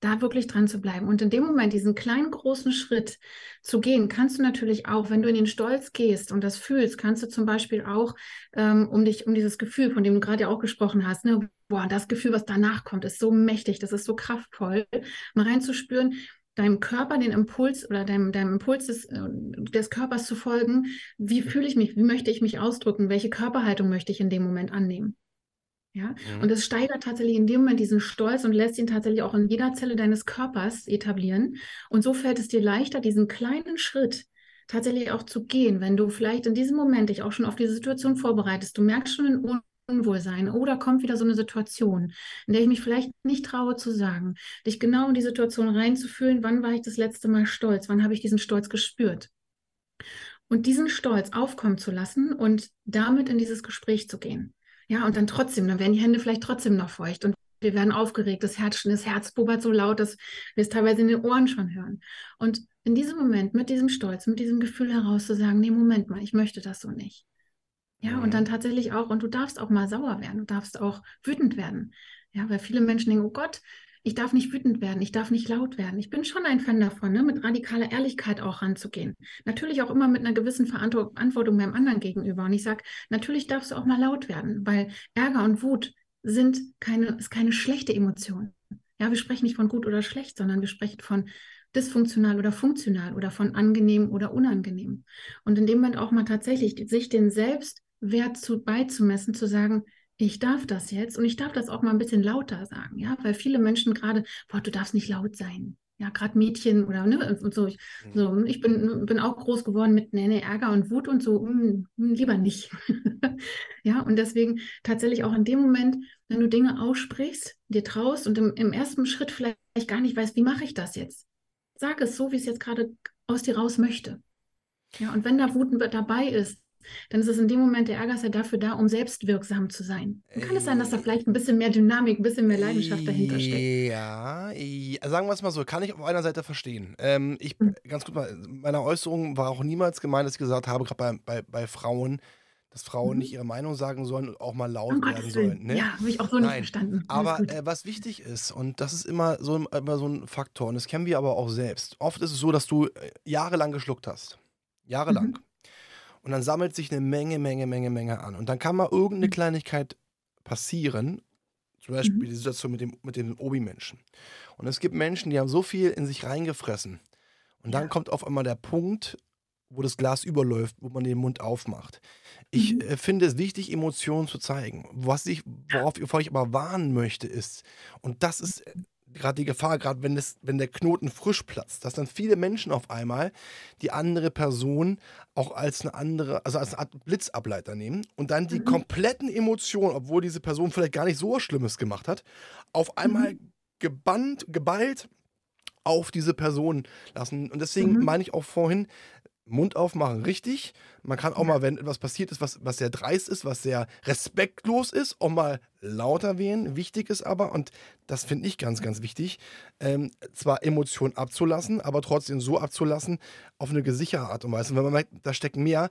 da wirklich dran zu bleiben. Und in dem Moment, diesen kleinen, großen Schritt zu gehen, kannst du natürlich auch, wenn du in den Stolz gehst und das fühlst, kannst du zum Beispiel auch, ähm, um dich, um dieses Gefühl, von dem du gerade ja auch gesprochen hast, ne, boah, das Gefühl, was danach kommt, ist so mächtig, das ist so kraftvoll, mal reinzuspüren, deinem Körper den Impuls oder deinem, deinem Impuls des, äh, des Körpers zu folgen. Wie fühle ich mich? Wie möchte ich mich ausdrücken? Welche Körperhaltung möchte ich in dem Moment annehmen? Ja? Mhm. Und es steigert tatsächlich in dem Moment diesen Stolz und lässt ihn tatsächlich auch in jeder Zelle deines Körpers etablieren. Und so fällt es dir leichter, diesen kleinen Schritt tatsächlich auch zu gehen, wenn du vielleicht in diesem Moment dich auch schon auf diese Situation vorbereitest. Du merkst schon ein Unwohlsein oder kommt wieder so eine Situation, in der ich mich vielleicht nicht traue zu sagen, dich genau in die Situation reinzufühlen, wann war ich das letzte Mal stolz, wann habe ich diesen Stolz gespürt. Und diesen Stolz aufkommen zu lassen und damit in dieses Gespräch zu gehen. Ja, und dann trotzdem, dann werden die Hände vielleicht trotzdem noch feucht und wir werden aufgeregt, das Herz, das Herz bubbert so laut, dass wir es teilweise in den Ohren schon hören. Und in diesem Moment, mit diesem Stolz, mit diesem Gefühl heraus zu sagen, nee, Moment mal, ich möchte das so nicht. Ja, mhm. und dann tatsächlich auch, und du darfst auch mal sauer werden, du darfst auch wütend werden. Ja, weil viele Menschen denken, oh Gott, ich darf nicht wütend werden, ich darf nicht laut werden. Ich bin schon ein Fan davon, ne, mit radikaler Ehrlichkeit auch ranzugehen. Natürlich auch immer mit einer gewissen Verantwortung beim anderen gegenüber. Und ich sage, natürlich darfst du auch mal laut werden, weil Ärger und Wut sind keine, ist keine schlechte Emotion. Ja, wir sprechen nicht von gut oder schlecht, sondern wir sprechen von dysfunktional oder funktional oder von angenehm oder unangenehm. Und in dem Moment auch mal tatsächlich sich den Selbstwert zu, beizumessen, zu sagen, ich darf das jetzt und ich darf das auch mal ein bisschen lauter sagen, ja, weil viele Menschen gerade, boah, du darfst nicht laut sein. Ja, gerade Mädchen oder ne, und so. Ich, mhm. so, ich bin, bin auch groß geworden mit nee, Ärger und Wut und so, mh, hm, hm, lieber nicht. ja, und deswegen tatsächlich auch in dem Moment, wenn du Dinge aussprichst, dir traust und im, im ersten Schritt vielleicht gar nicht weißt, wie mache ich das jetzt? Sag es so, wie es jetzt gerade aus dir raus möchte. Ja, und wenn da Wut dabei ist, dann ist es in dem Moment, der Ärger ist ja dafür da, um selbstwirksam zu sein. Dann kann es sein, dass da vielleicht ein bisschen mehr Dynamik, ein bisschen mehr Leidenschaft dahinter steckt. Ja, ja sagen wir es mal so, kann ich auf einer Seite verstehen. Ähm, ich, mhm. ganz gut, meine Äußerung war auch niemals gemeint, dass ich gesagt habe, gerade bei, bei, bei Frauen, dass Frauen mhm. nicht ihre Meinung sagen sollen und auch mal laut oh, werden sollen. Ne? Ja, habe ich auch so Nein. nicht verstanden. Aber äh, was wichtig ist, und das ist immer so, immer so ein Faktor, und das kennen wir aber auch selbst. Oft ist es so, dass du äh, jahrelang geschluckt hast. Jahrelang. Mhm. Und dann sammelt sich eine Menge, Menge, Menge, Menge an. Und dann kann mal irgendeine mhm. Kleinigkeit passieren, Zum Beispiel mhm. die Situation mit, dem, mit den Obi-Menschen. Und es gibt Menschen, die haben so viel in sich reingefressen. Und dann ja. kommt auf einmal der Punkt, wo das Glas überläuft, wo man den Mund aufmacht. Ich mhm. äh, finde es wichtig, Emotionen zu zeigen. Was ich, worauf ich aber warnen möchte, ist, und das ist äh, gerade die Gefahr, gerade wenn, wenn der Knoten frisch platzt, dass dann viele Menschen auf einmal die andere Person auch als eine andere, also als eine Art Blitzableiter nehmen und dann die mhm. kompletten Emotionen, obwohl diese Person vielleicht gar nicht so was Schlimmes gemacht hat, auf einmal mhm. gebannt, geballt auf diese Person lassen. Und deswegen mhm. meine ich auch vorhin, Mund aufmachen, richtig. Man kann auch mal, wenn etwas passiert ist, was, was sehr dreist ist, was sehr respektlos ist, auch mal lauter wählen. Wichtig ist aber, und das finde ich ganz, ganz wichtig, ähm, zwar Emotionen abzulassen, aber trotzdem so abzulassen, auf eine gesicherte Art und Weise. Und wenn man merkt, da stecken mehr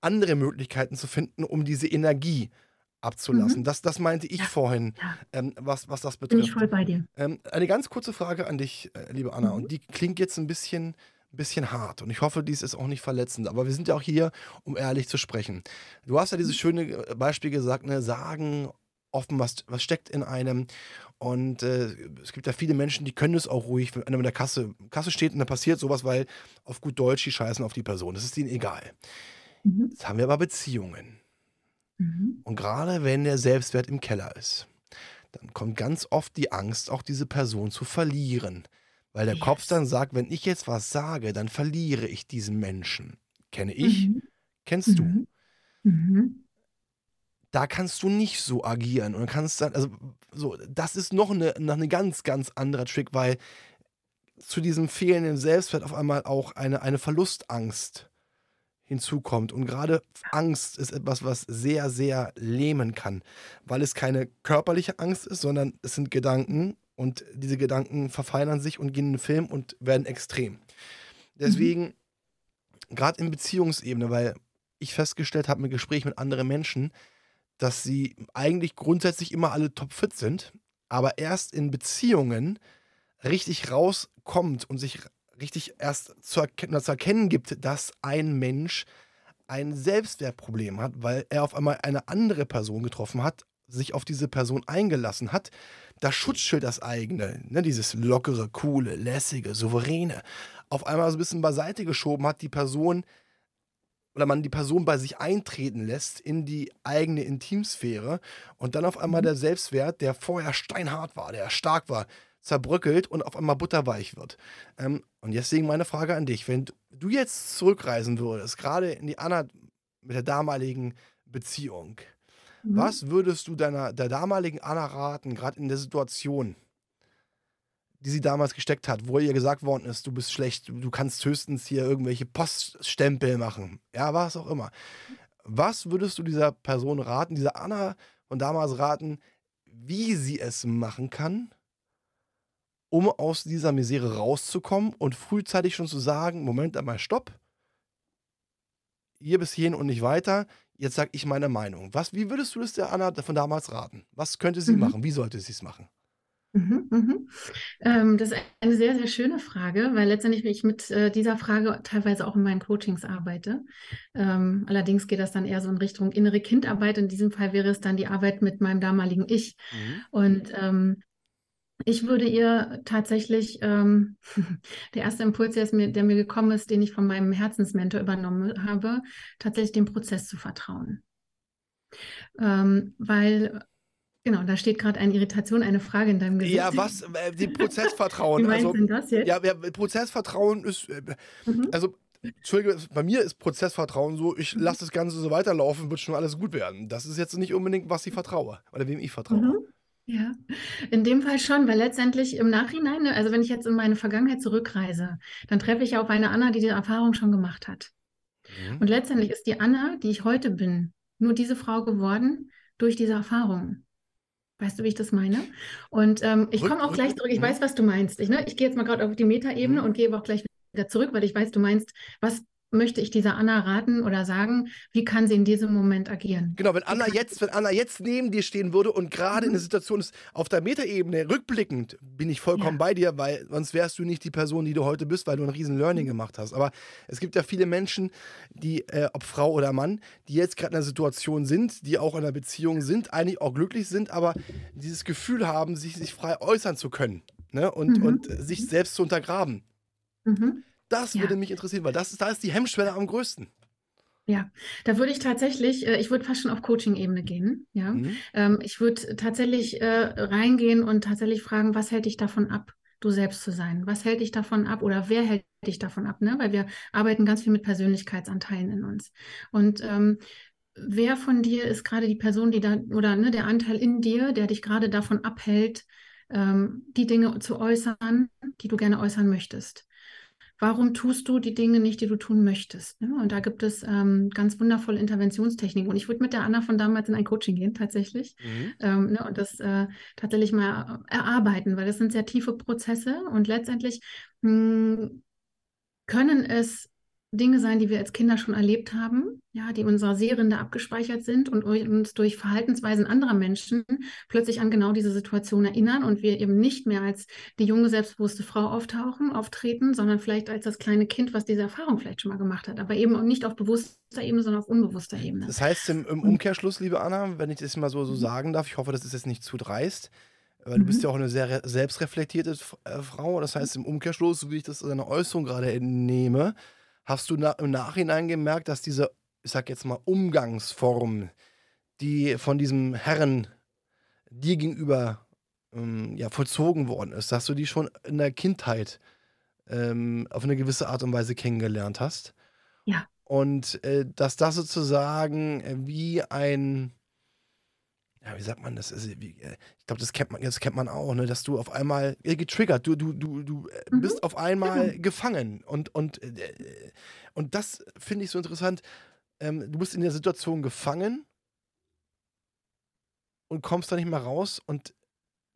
andere Möglichkeiten zu finden, um diese Energie abzulassen. Mhm. Das, das meinte ich ja. vorhin, ähm, was, was das betrifft. Bin ich voll bei dir. Ähm, eine ganz kurze Frage an dich, äh, liebe Anna, mhm. und die klingt jetzt ein bisschen ein bisschen hart und ich hoffe, dies ist auch nicht verletzend. Aber wir sind ja auch hier, um ehrlich zu sprechen. Du hast ja dieses schöne äh, Beispiel gesagt, ne, sagen offen, was, was steckt in einem. Und äh, es gibt ja viele Menschen, die können es auch ruhig, wenn einer in der Kasse, Kasse steht und da passiert sowas, weil auf gut Deutsch, die scheißen auf die Person. Das ist ihnen egal. Mhm. Jetzt haben wir aber Beziehungen. Mhm. Und gerade wenn der Selbstwert im Keller ist, dann kommt ganz oft die Angst, auch diese Person zu verlieren. Weil der yes. Kopf dann sagt, wenn ich jetzt was sage, dann verliere ich diesen Menschen. Kenne ich? Mhm. Kennst mhm. du? Mhm. Da kannst du nicht so agieren und kannst dann, also so, das ist noch eine, noch eine ganz, ganz anderer Trick, weil zu diesem fehlenden Selbstwert auf einmal auch eine, eine Verlustangst hinzukommt. Und gerade Angst ist etwas, was sehr, sehr lähmen kann, weil es keine körperliche Angst ist, sondern es sind Gedanken und diese Gedanken verfeinern sich und gehen in den Film und werden extrem. Deswegen, mhm. gerade in Beziehungsebene, weil ich festgestellt habe im Gespräch mit anderen Menschen, dass sie eigentlich grundsätzlich immer alle topfit sind, aber erst in Beziehungen richtig rauskommt und sich richtig erst zu, erken zu erkennen gibt, dass ein Mensch ein Selbstwertproblem hat, weil er auf einmal eine andere Person getroffen hat, sich auf diese Person eingelassen hat, das Schutzschild, das eigene, ne, dieses lockere, coole, lässige, souveräne, auf einmal so ein bisschen beiseite geschoben hat, die Person oder man die Person bei sich eintreten lässt in die eigene Intimsphäre und dann auf einmal mhm. der Selbstwert, der vorher steinhart war, der stark war, zerbröckelt und auf einmal butterweich wird. Ähm, und deswegen meine Frage an dich, wenn du jetzt zurückreisen würdest, gerade in die Anna mit der damaligen Beziehung, Mhm. Was würdest du deiner, der damaligen Anna raten, gerade in der Situation, die sie damals gesteckt hat, wo ihr gesagt worden ist, du bist schlecht, du kannst höchstens hier irgendwelche Poststempel machen, ja, was auch immer. Was würdest du dieser Person raten, dieser Anna von damals raten, wie sie es machen kann, um aus dieser Misere rauszukommen und frühzeitig schon zu sagen, Moment einmal, stopp, hier bis hierhin und nicht weiter, Jetzt sage ich meine Meinung. Was, wie würdest du es der Anna von damals raten? Was könnte sie mhm. machen? Wie sollte sie es machen? Mhm, mhm. Ähm, das ist eine sehr, sehr schöne Frage, weil letztendlich ich mit äh, dieser Frage teilweise auch in meinen Coachings arbeite. Ähm, allerdings geht das dann eher so in Richtung innere Kindarbeit. In diesem Fall wäre es dann die Arbeit mit meinem damaligen Ich. Mhm. Und ähm, ich würde ihr tatsächlich, ähm, der erste Impuls, der mir, der mir gekommen ist, den ich von meinem Herzensmentor übernommen habe, tatsächlich dem Prozess zu vertrauen. Ähm, weil Genau, da steht gerade eine Irritation, eine Frage in deinem Gesicht. Ja, was? Äh, dem Prozessvertrauen. Wie also, das jetzt? Ja, ja Prozessvertrauen ist. Äh, mhm. Also, Entschuldige, bei mir ist Prozessvertrauen so, ich mhm. lasse das Ganze so weiterlaufen, wird schon alles gut werden. Das ist jetzt nicht unbedingt, was ich vertraue oder wem ich vertraue. Mhm. Ja, in dem Fall schon, weil letztendlich im Nachhinein, ne, also wenn ich jetzt in meine Vergangenheit zurückreise, dann treffe ich auf eine Anna, die die Erfahrung schon gemacht hat. Mhm. Und letztendlich ist die Anna, die ich heute bin, nur diese Frau geworden durch diese Erfahrung. Weißt du, wie ich das meine? Und ähm, ich komme auch gleich zurück. Ich weiß, was du meinst. Ich, ne, ich gehe jetzt mal gerade auf die Metaebene mhm. und gehe aber auch gleich wieder zurück, weil ich weiß, du meinst, was möchte ich dieser Anna raten oder sagen, wie kann sie in diesem Moment agieren? Genau, wenn Anna jetzt, wenn Anna jetzt neben dir stehen würde und gerade mhm. in der Situation ist, auf der Metaebene, rückblickend, bin ich vollkommen ja. bei dir, weil sonst wärst du nicht die Person, die du heute bist, weil du ein riesen Learning mhm. gemacht hast. Aber es gibt ja viele Menschen, die, äh, ob Frau oder Mann, die jetzt gerade in einer Situation sind, die auch in einer Beziehung sind, eigentlich auch glücklich sind, aber dieses Gefühl haben, sich, sich frei äußern zu können ne? und, mhm. und sich selbst zu untergraben. Mhm. Das ja. würde mich interessieren, weil das ist, da ist die Hemmschwelle am größten. Ja, da würde ich tatsächlich, äh, ich würde fast schon auf Coaching-Ebene gehen. Ja, mhm. ähm, ich würde tatsächlich äh, reingehen und tatsächlich fragen, was hält dich davon ab, du selbst zu sein? Was hält dich davon ab oder wer hält dich davon ab? Ne? Weil wir arbeiten ganz viel mit Persönlichkeitsanteilen in uns. Und ähm, wer von dir ist gerade die Person, die da oder ne, der Anteil in dir, der dich gerade davon abhält, ähm, die Dinge zu äußern, die du gerne äußern möchtest? Warum tust du die Dinge nicht, die du tun möchtest? Ne? Und da gibt es ähm, ganz wundervolle Interventionstechniken. Und ich würde mit der Anna von damals in ein Coaching gehen, tatsächlich. Mhm. Ähm, ne? Und das äh, tatsächlich mal erarbeiten, weil das sind sehr tiefe Prozesse. Und letztendlich mh, hm, können es Dinge sein, die wir als Kinder schon erlebt haben, ja, die in unserer Seerinde abgespeichert sind und uns durch Verhaltensweisen anderer Menschen plötzlich an genau diese Situation erinnern und wir eben nicht mehr als die junge, selbstbewusste Frau auftauchen, auftreten, sondern vielleicht als das kleine Kind, was diese Erfahrung vielleicht schon mal gemacht hat, aber eben nicht auf bewusster Ebene, sondern auf unbewusster Ebene. Das heißt im, im Umkehrschluss, liebe Anna, wenn ich das mal so, so mhm. sagen darf, ich hoffe, das ist jetzt nicht zu dreist, weil du bist mhm. ja auch eine sehr selbstreflektierte äh, Frau, das heißt im Umkehrschluss, so wie ich das deiner Äußerung gerade entnehme, Hast du na, im Nachhinein gemerkt, dass diese, ich sag jetzt mal, Umgangsform, die von diesem Herren dir gegenüber ähm, ja, vollzogen worden ist, dass du die schon in der Kindheit ähm, auf eine gewisse Art und Weise kennengelernt hast? Ja. Und äh, dass das sozusagen äh, wie ein ja, wie sagt man das? Also, wie, äh, ich glaube, das kennt man, das kennt man auch, ne, dass du auf einmal äh, getriggert, du, du, du, du äh, mhm. bist auf einmal genau. gefangen. Und, und, äh, und das finde ich so interessant. Ähm, du bist in der Situation gefangen und kommst da nicht mehr raus und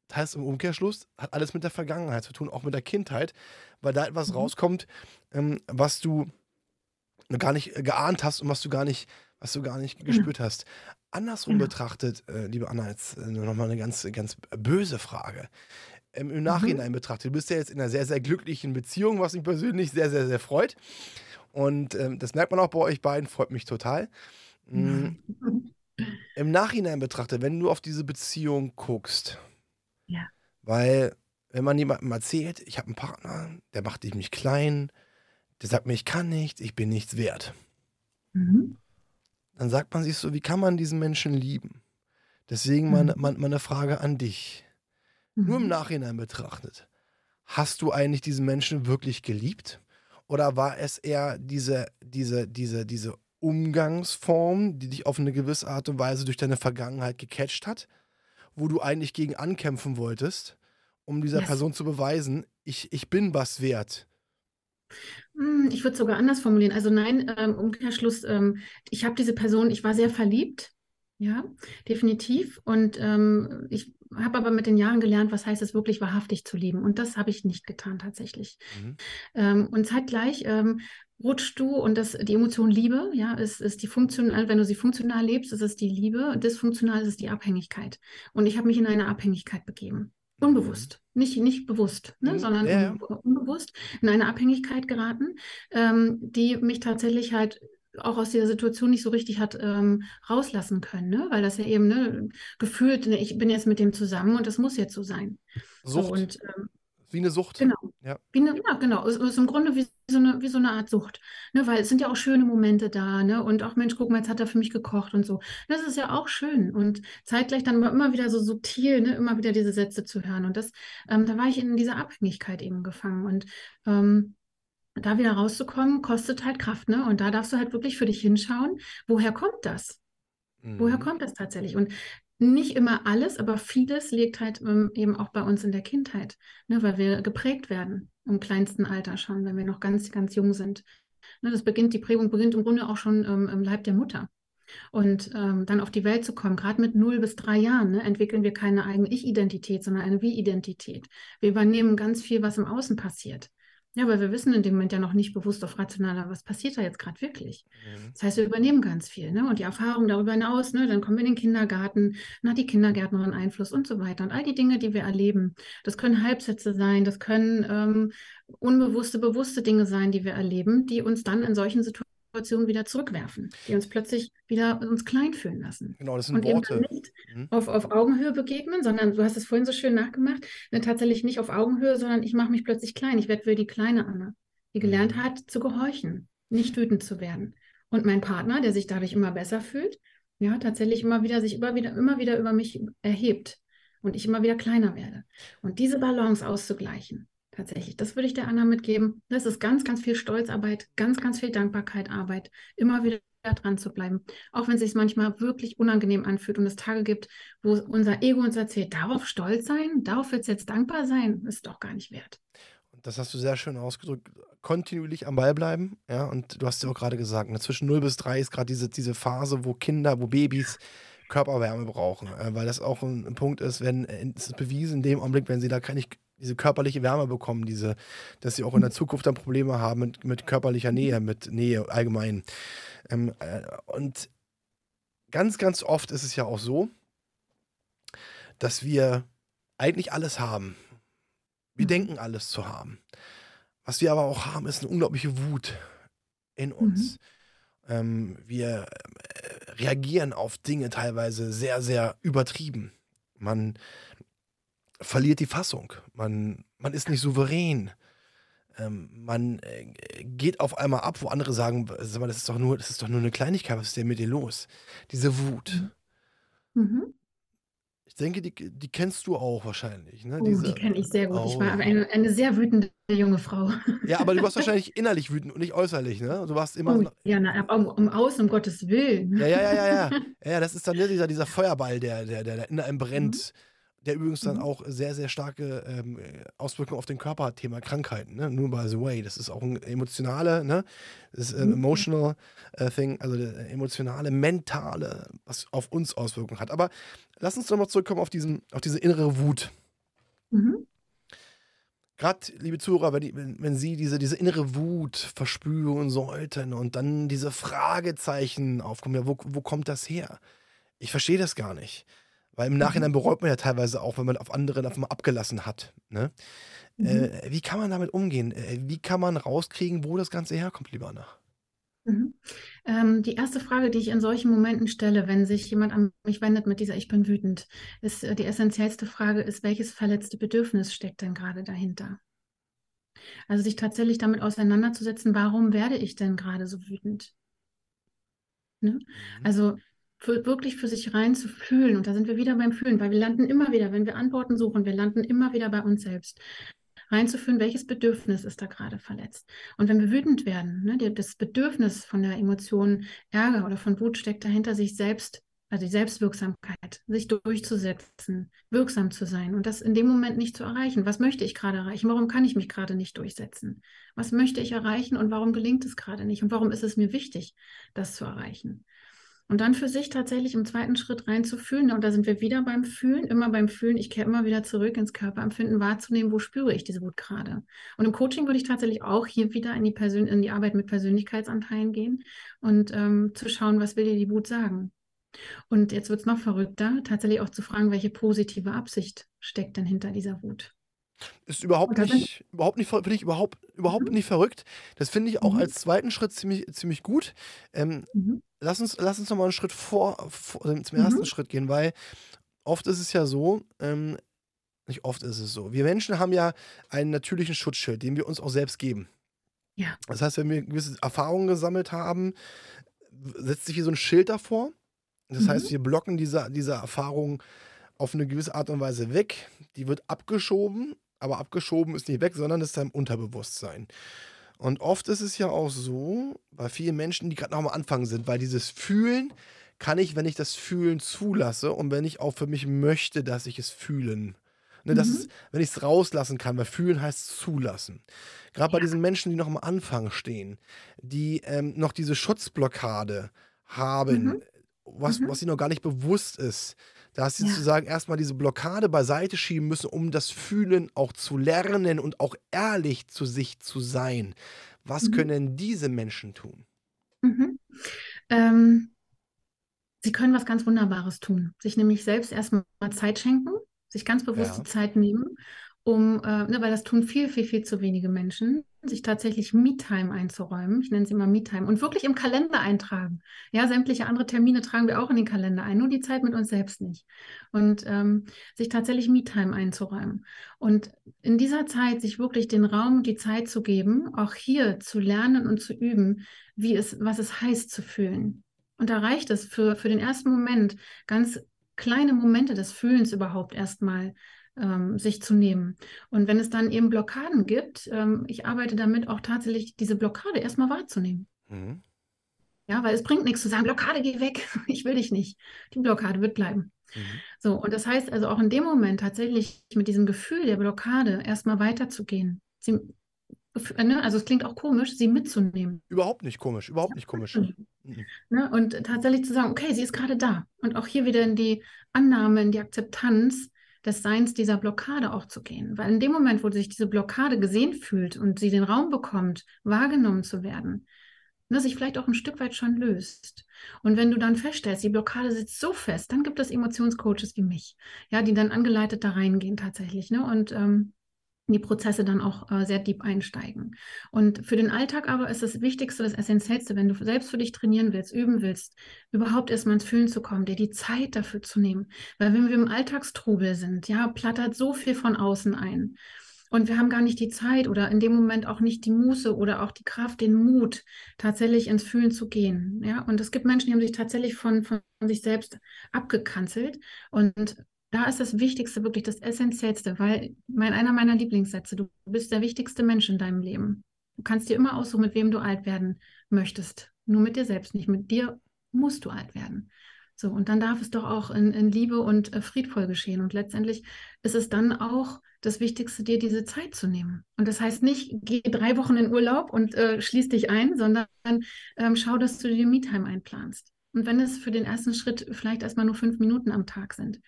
das heißt im Umkehrschluss, hat alles mit der Vergangenheit zu tun, auch mit der Kindheit, weil da etwas mhm. rauskommt, ähm, was du gar nicht geahnt hast und was du gar nicht, was du gar nicht mhm. gespürt hast. Andersrum ja. betrachtet, äh, liebe Anna, jetzt äh, nochmal eine ganz, ganz böse Frage. Ähm, Im mhm. Nachhinein mhm. betrachtet, du bist ja jetzt in einer sehr, sehr glücklichen Beziehung, was mich persönlich sehr, sehr, sehr freut. Und ähm, das merkt man auch bei euch beiden, freut mich total. Mhm. Im Nachhinein betrachtet, wenn du auf diese Beziehung guckst, ja. weil wenn man jemandem erzählt, ich habe einen Partner, der macht mich klein, der sagt mir, ich kann nichts, ich bin nichts wert. Mhm dann sagt man sich so, wie kann man diesen Menschen lieben? Deswegen mhm. meine, meine Frage an dich. Nur im mhm. Nachhinein betrachtet. Hast du eigentlich diesen Menschen wirklich geliebt? Oder war es eher diese, diese, diese, diese Umgangsform, die dich auf eine gewisse Art und Weise durch deine Vergangenheit gecatcht hat, wo du eigentlich gegen ankämpfen wolltest, um dieser yes. Person zu beweisen, ich, ich bin was wert. Hm, ich würde es sogar anders formulieren. Also nein, ähm, Umkehrschluss, ähm, ich habe diese Person, ich war sehr verliebt, ja, definitiv. Und ähm, ich habe aber mit den Jahren gelernt, was heißt es wirklich wahrhaftig zu lieben. Und das habe ich nicht getan tatsächlich. Mhm. Ähm, und zeitgleich ähm, rutschst du und das, die Emotion Liebe, ja, ist, ist die Funktion, wenn du sie funktional lebst, ist es die Liebe, dysfunktional ist es die Abhängigkeit. Und ich habe mich in eine Abhängigkeit begeben. Unbewusst, nicht, nicht bewusst, ne, mhm. sondern ja. unbewusst in eine Abhängigkeit geraten, ähm, die mich tatsächlich halt auch aus dieser Situation nicht so richtig hat ähm, rauslassen können, ne? weil das ja eben ne, gefühlt, ne, ich bin jetzt mit dem zusammen und das muss jetzt so sein. Sucht. So, und, ähm, wie eine Sucht. Genau. Ja, wie eine, ja genau. Es ist im Grunde wie so eine, wie so eine Art Sucht. Ne? Weil es sind ja auch schöne Momente da. Ne? Und auch, Mensch, guck mal, jetzt hat er für mich gekocht und so. Das ist ja auch schön. Und zeitgleich dann immer wieder so subtil, ne? immer wieder diese Sätze zu hören. Und das, ähm, da war ich in dieser Abhängigkeit eben gefangen. Und ähm, da wieder rauszukommen, kostet halt Kraft. Ne? Und da darfst du halt wirklich für dich hinschauen, woher kommt das? Woher mhm. kommt das tatsächlich? Und nicht immer alles, aber vieles liegt halt ähm, eben auch bei uns in der Kindheit, ne, weil wir geprägt werden im kleinsten Alter schon, wenn wir noch ganz, ganz jung sind. Ne, das beginnt, die Prägung beginnt im Grunde auch schon ähm, im Leib der Mutter. Und ähm, dann auf die Welt zu kommen, gerade mit 0 bis 3 Jahren, ne, entwickeln wir keine eigene Ich-Identität, sondern eine Wie-Identität. Wir übernehmen ganz viel, was im Außen passiert. Ja, weil wir wissen in dem Moment ja noch nicht bewusst auf rationaler, was passiert da jetzt gerade wirklich. Mhm. Das heißt, wir übernehmen ganz viel, ne? Und die Erfahrung darüber hinaus, ne? Dann kommen wir in den Kindergarten, dann hat die Kindergärtnerin Einfluss und so weiter. Und all die Dinge, die wir erleben, das können Halbsätze sein, das können ähm, unbewusste, bewusste Dinge sein, die wir erleben, die uns dann in solchen Situationen wieder zurückwerfen, die uns plötzlich wieder uns klein fühlen lassen. Genau, das sind Und eben Worte. dann nicht Mhm. auf, auf Augenhöhe begegnen, sondern du hast es vorhin so schön nachgemacht, ne, tatsächlich nicht auf Augenhöhe, sondern ich mache mich plötzlich klein. Ich werde wie die kleine Anna, die gelernt Mhm. hat, zu gehorchen, nicht wütend zu werden. Und mein Partner, der sich dadurch immer besser fühlt, ja, tatsächlich immer wieder sich immer wieder, immer wieder über mich erhebt und ich immer wieder kleiner werde. Und diese Balance auszugleichen, tatsächlich, das würde ich der Anna mitgeben. Das ist ganz, ganz viel Stolzarbeit, ganz, ganz viel Dankbarkeit, Arbeit, immer wieder dran zu bleiben. Auch wenn es sich manchmal wirklich unangenehm anfühlt und es Tage gibt, wo unser Ego uns erzählt, darauf stolz sein, darauf wird es jetzt dankbar sein, ist doch gar nicht wert. Und das hast du sehr schön ausgedrückt. Kontinuierlich am Ball bleiben. Ja, und du hast ja auch gerade gesagt, ne, zwischen 0 bis 3 ist gerade diese, diese Phase, wo Kinder, wo Babys Körperwärme brauchen. Äh, weil das auch ein, Punkt ist, wenn, äh, es ist bewiesen, in dem Augenblick, wenn sie da keine diese körperliche Wärme bekommen, diese, dass sie auch in der Zukunft dann Probleme haben mit, mit körperlicher Nähe, mit Nähe allgemein. Ähm, äh, und ganz, ganz oft ist es ja auch so, dass wir eigentlich alles haben. Wir Mhm. denken alles zu haben. Was wir aber auch haben, ist eine unglaubliche Wut in uns. Ähm, wir äh, reagieren auf Dinge teilweise sehr, sehr übertrieben. Man verliert die Fassung. Man, man ist nicht souverän. Ähm, man äh, geht auf einmal ab, wo andere sagen, sag mal, das ist doch nur, das ist doch nur eine Kleinigkeit, was ist denn mit dir los? Diese Wut. Mhm. Ich denke, die, die kennst du auch wahrscheinlich. Ne? Oh, Diese, die kenne ich sehr gut. Ich Oh, war ja. eine, eine sehr wütende junge Frau. Ja, aber du warst wahrscheinlich innerlich wütend und nicht äußerlich, ne? Du warst immer. Oh, so- ja, na, um, um außen, um Gottes Willen. Ja, ja, ja, ja, ja. Ja, das ist dann ne, dieser, dieser Feuerball, der, der, der, der in einem brennt. Der übrigens dann Mhm. auch sehr, sehr starke ähm, Auswirkungen auf den Körper hat, Thema Krankheiten. Ne? Nur by the way, das ist auch ein emotionale, ne? Das ist äh, Mhm. emotional äh, thing, also äh, emotionale, mentale, was auf uns Auswirkungen hat. Aber lass uns nochmal zurückkommen auf, diesen, auf diese innere Wut. Mhm. Gerade, liebe Zuhörer, wenn, die, wenn, wenn Sie diese, diese innere Wut verspüren sollten und dann diese Fragezeichen aufkommen, ja, wo, wo kommt das her? Ich verstehe das gar nicht. Weil im Nachhinein bereut man ja teilweise auch, wenn man auf andere einfach mal abgelassen hat. Ne? Mhm. Äh, wie kann man damit umgehen? Äh, wie kann man rauskriegen, wo das Ganze herkommt, lieber Anna? Mhm. Ähm, die erste Frage, die ich in solchen Momenten stelle, wenn sich jemand an mich wendet mit dieser Ich bin wütend, ist äh, die essentiellste Frage ist, welches verletzte Bedürfnis steckt denn gerade dahinter? Also sich tatsächlich damit auseinanderzusetzen, warum werde ich denn gerade so wütend? Ne? Also für, wirklich für sich rein zu fühlen, und da sind wir wieder beim Fühlen, weil wir landen immer wieder, wenn wir Antworten suchen, wir landen immer wieder bei uns selbst. Reinzufühlen, welches Bedürfnis ist da gerade verletzt. Und wenn wir wütend werden, ne, das Bedürfnis von der Emotion Ärger oder von Wut steckt dahinter, sich selbst, also die Selbstwirksamkeit, sich durchzusetzen, wirksam zu sein und das in dem Moment nicht zu erreichen. Was möchte ich gerade erreichen? Warum kann ich mich gerade nicht durchsetzen? Was möchte ich erreichen und warum gelingt es gerade nicht? Und warum ist es mir wichtig, das zu erreichen? Und dann für sich tatsächlich im zweiten Schritt reinzufühlen. Und da sind wir wieder beim Fühlen, immer beim Fühlen. Ich kehre immer wieder zurück ins Körperempfinden, wahrzunehmen, wo spüre ich diese Wut gerade. Und im Coaching würde ich tatsächlich auch hier wieder in die, Persön in die Arbeit mit Persönlichkeitsanteilen gehen und ähm, zu schauen, was will dir die Wut sagen. Und jetzt wird es noch verrückter, tatsächlich auch zu fragen, welche positive Absicht steckt denn hinter dieser Wut. Ist überhaupt nicht, überhaupt nicht, finde ich überhaupt, überhaupt Mhm. nicht verrückt. Das finde ich auch Mhm. als zweiten Schritt ziemlich, ziemlich gut. Ähm, Mhm. lass uns, lass uns nochmal einen Schritt vor, vor also zum ersten Mhm. Schritt gehen, weil oft ist es ja so, ähm, nicht oft ist es so. Wir Menschen haben ja einen natürlichen Schutzschild, den wir uns auch selbst geben. Ja. Das heißt, wenn wir gewisse Erfahrungen gesammelt haben, setzt sich hier so ein Schild davor. Das Mhm. heißt, wir blocken diese, diese Erfahrung auf eine gewisse Art und Weise weg. Die wird abgeschoben, aber abgeschoben ist nicht weg, sondern ist im Unterbewusstsein. Und oft ist es ja auch so, bei vielen Menschen, die gerade noch am Anfang sind, weil dieses Fühlen kann ich, wenn ich das Fühlen zulasse und wenn ich auch für mich möchte, dass ich es fühlen. Ne, das Mhm. ist, wenn ich es rauslassen kann, weil fühlen heißt zulassen. Gerade bei Ja. diesen Menschen, die noch am Anfang stehen, die ähm, noch diese Schutzblockade haben, Mhm. was, Mhm. was ihnen noch gar nicht bewusst ist, Da hast du ja. sozusagen erstmal diese Blockade beiseite schieben müssen, um das Fühlen auch zu lernen und auch ehrlich zu sich zu sein. Was mhm. können diese Menschen tun? Mhm. Ähm, sie können was ganz Wunderbares tun. Sich nämlich selbst erstmal Zeit schenken, sich ganz bewusst ja. die Zeit nehmen um, äh, ne, weil das tun viel, viel, viel zu wenige Menschen, sich tatsächlich Me-Time einzuräumen. Ich nenne sie immer Me-Time und wirklich im Kalender eintragen. Ja, sämtliche andere Termine tragen wir auch in den Kalender ein, nur die Zeit mit uns selbst nicht. Und ähm, sich tatsächlich Me-Time einzuräumen. Und in dieser Zeit sich wirklich den Raum und die Zeit zu geben, auch hier zu lernen und zu üben, wie es, was es heißt zu fühlen. Und da reicht es für, für den ersten Moment, ganz kleine Momente des Fühlens überhaupt erstmal ähm, sich zu nehmen. Und wenn es dann eben Blockaden gibt, ähm, ich arbeite damit auch tatsächlich, diese Blockade erstmal wahrzunehmen. Mhm. Ja, weil es bringt nichts zu sagen, Blockade, geh weg, ich will dich nicht. Die Blockade wird bleiben. Mhm. So, und das heißt also auch in dem Moment tatsächlich mit diesem Gefühl der Blockade erstmal weiterzugehen. Sie, ne, also es klingt auch komisch, sie mitzunehmen. Überhaupt nicht komisch, überhaupt nicht komisch. Mhm. Ne, und tatsächlich zu sagen, okay, sie ist gerade da. Und auch hier wieder in die Annahme, in die Akzeptanz, des Seins dieser Blockade auch zu gehen. Weil in dem Moment, wo sich diese Blockade gesehen fühlt und sie den Raum bekommt, wahrgenommen zu werden, ne, sich vielleicht auch ein Stück weit schon löst. Und wenn du dann feststellst, die Blockade sitzt so fest, dann gibt es Emotionscoaches wie mich, ja, die dann angeleitet da reingehen tatsächlich, ne? Und ähm, die Prozesse dann auch äh, sehr deep einsteigen. Und für den Alltag aber ist das Wichtigste, das Essentiellste, wenn du selbst für dich trainieren willst, üben willst, überhaupt erstmal ins Fühlen zu kommen, dir die Zeit dafür zu nehmen. Weil wenn wir im Alltagstrubel sind, ja, plattert so viel von außen ein. Und wir haben gar nicht die Zeit oder in dem Moment auch nicht die Muße oder auch die Kraft, den Mut, tatsächlich ins Fühlen zu gehen. Ja, und es gibt Menschen, die haben sich tatsächlich von, von sich selbst abgekanzelt. Und da ist das Wichtigste wirklich das Essentiellste, weil mein, einer meiner Lieblingssätze, du bist der wichtigste Mensch in deinem Leben. Du kannst dir immer aussuchen, mit wem du alt werden möchtest. Nur mit dir selbst nicht. Mit dir musst du alt werden. So, und dann darf es doch auch in, in Liebe und äh, friedvoll geschehen. Und letztendlich ist es dann auch das Wichtigste, dir diese Zeit zu nehmen. Und das heißt nicht, geh drei Wochen in Urlaub und äh, schließ dich ein, sondern ähm, schau, dass du dir Me-Time einplanst. Und wenn es für den ersten Schritt vielleicht erstmal nur fünf Minuten am Tag sind,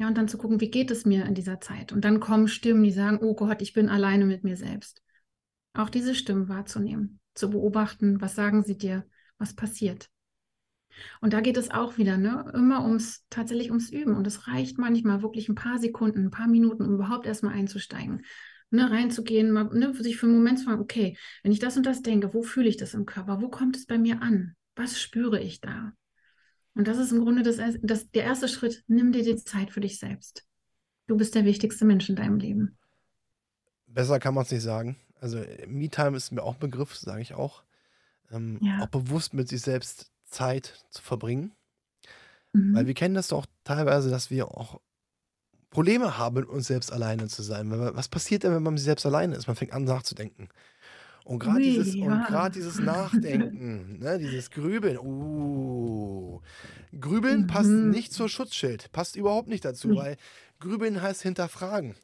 ja, und dann zu gucken, wie geht es mir in dieser Zeit? Und dann kommen Stimmen, die sagen, oh Gott, ich bin alleine mit mir selbst. Auch diese Stimmen wahrzunehmen, zu beobachten, was sagen sie dir, was passiert. Und da geht es auch wieder, ne, immer ums, tatsächlich ums Üben. Und es reicht manchmal wirklich ein paar Sekunden, ein paar Minuten, um überhaupt erstmal einzusteigen. Ne, reinzugehen, mal, ne, sich für einen Moment zu fragen, okay, wenn ich das und das denke, wo fühle ich das im Körper? Wo kommt es bei mir an? Was spüre ich da? Und das ist im Grunde das, das, der erste Schritt. Nimm dir die Zeit für dich selbst. Du bist der wichtigste Mensch in deinem Leben. Besser kann man es nicht sagen. Also Me-Time ist mir auch ein Begriff, sage ich auch. Ähm, ja. Auch bewusst mit sich selbst Zeit zu verbringen. Mhm. Weil wir kennen das doch teilweise, dass wir auch Probleme haben, mit uns selbst alleine zu sein. Was passiert denn, wenn man selbst alleine ist? Man fängt an nachzudenken. Und gerade dieses, ja. dieses Nachdenken, ne, dieses Grübeln, uh, Grübeln mhm. passt nicht zur Schutzschild, passt überhaupt nicht dazu, mhm. weil Grübeln heißt hinterfragen.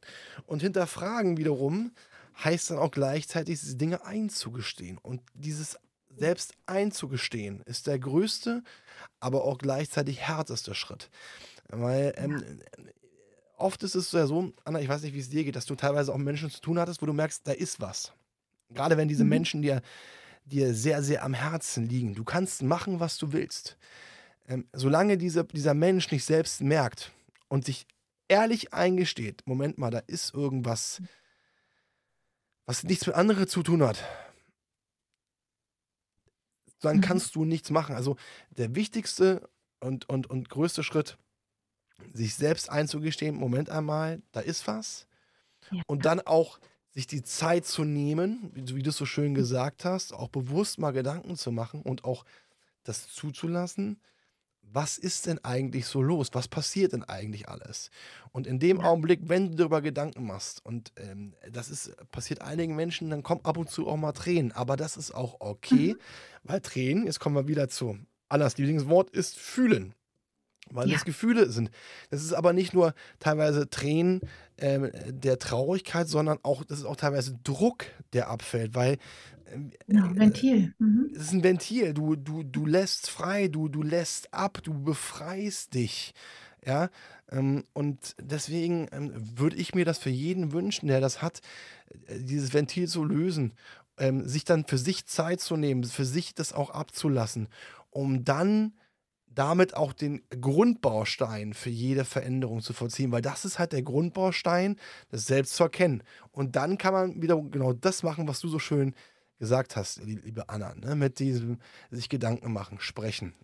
Und hinterfragen wiederum heißt dann auch gleichzeitig, diese Dinge einzugestehen. Und dieses selbst einzugestehen ist der größte, aber auch gleichzeitig härteste Schritt. Weil ähm, oft ist es ja so, Anna, ich weiß nicht, wie es dir geht, dass du teilweise auch mit Menschen zu tun hattest, wo du merkst, da ist was. Gerade wenn diese mhm. Menschen dir, dir sehr, sehr am Herzen liegen. Du kannst machen, was du willst. Ähm, solange diese, dieser Mensch nicht selbst merkt und sich ehrlich eingesteht, Moment mal, da ist irgendwas, was nichts mit anderen zu tun hat, dann mhm. kannst du nichts machen. Also der wichtigste und, und, und größte Schritt, sich selbst einzugestehen, Moment einmal, da ist was. Ja. Und dann auch sich die Zeit zu nehmen, wie, du es so schön gesagt hast, auch bewusst mal Gedanken zu machen und auch das zuzulassen, was ist denn eigentlich so los? Was passiert denn eigentlich alles? Und in dem ja. Augenblick, wenn du darüber Gedanken machst, und ähm, das ist, passiert einigen Menschen, dann kommt ab und zu auch mal Tränen, aber das ist auch okay, mhm. weil Tränen, jetzt kommen wir wieder zu Annas Lieblingswort, ist fühlen weil ja. das Gefühle sind. Das ist aber nicht nur teilweise Tränen äh, der Traurigkeit, sondern auch, das ist auch teilweise Druck, der abfällt, weil ähm, ja, äh, Ventil. Mhm. Es ist ein Ventil. Du, du, du lässt frei, du, du lässt ab, du befreist dich. Ja, ähm, und deswegen ähm, würde ich mir das für jeden wünschen, der das hat, äh, dieses Ventil zu lösen, sich dann für sich Zeit zu nehmen, für sich das auch abzulassen, um dann damit auch den Grundbaustein für jede Veränderung zu vollziehen, weil das ist halt der Grundbaustein, das selbst zu erkennen. Und dann kann man wieder genau das machen, was du so schön gesagt hast, liebe Anna, ne? mit diesem sich Gedanken machen, sprechen.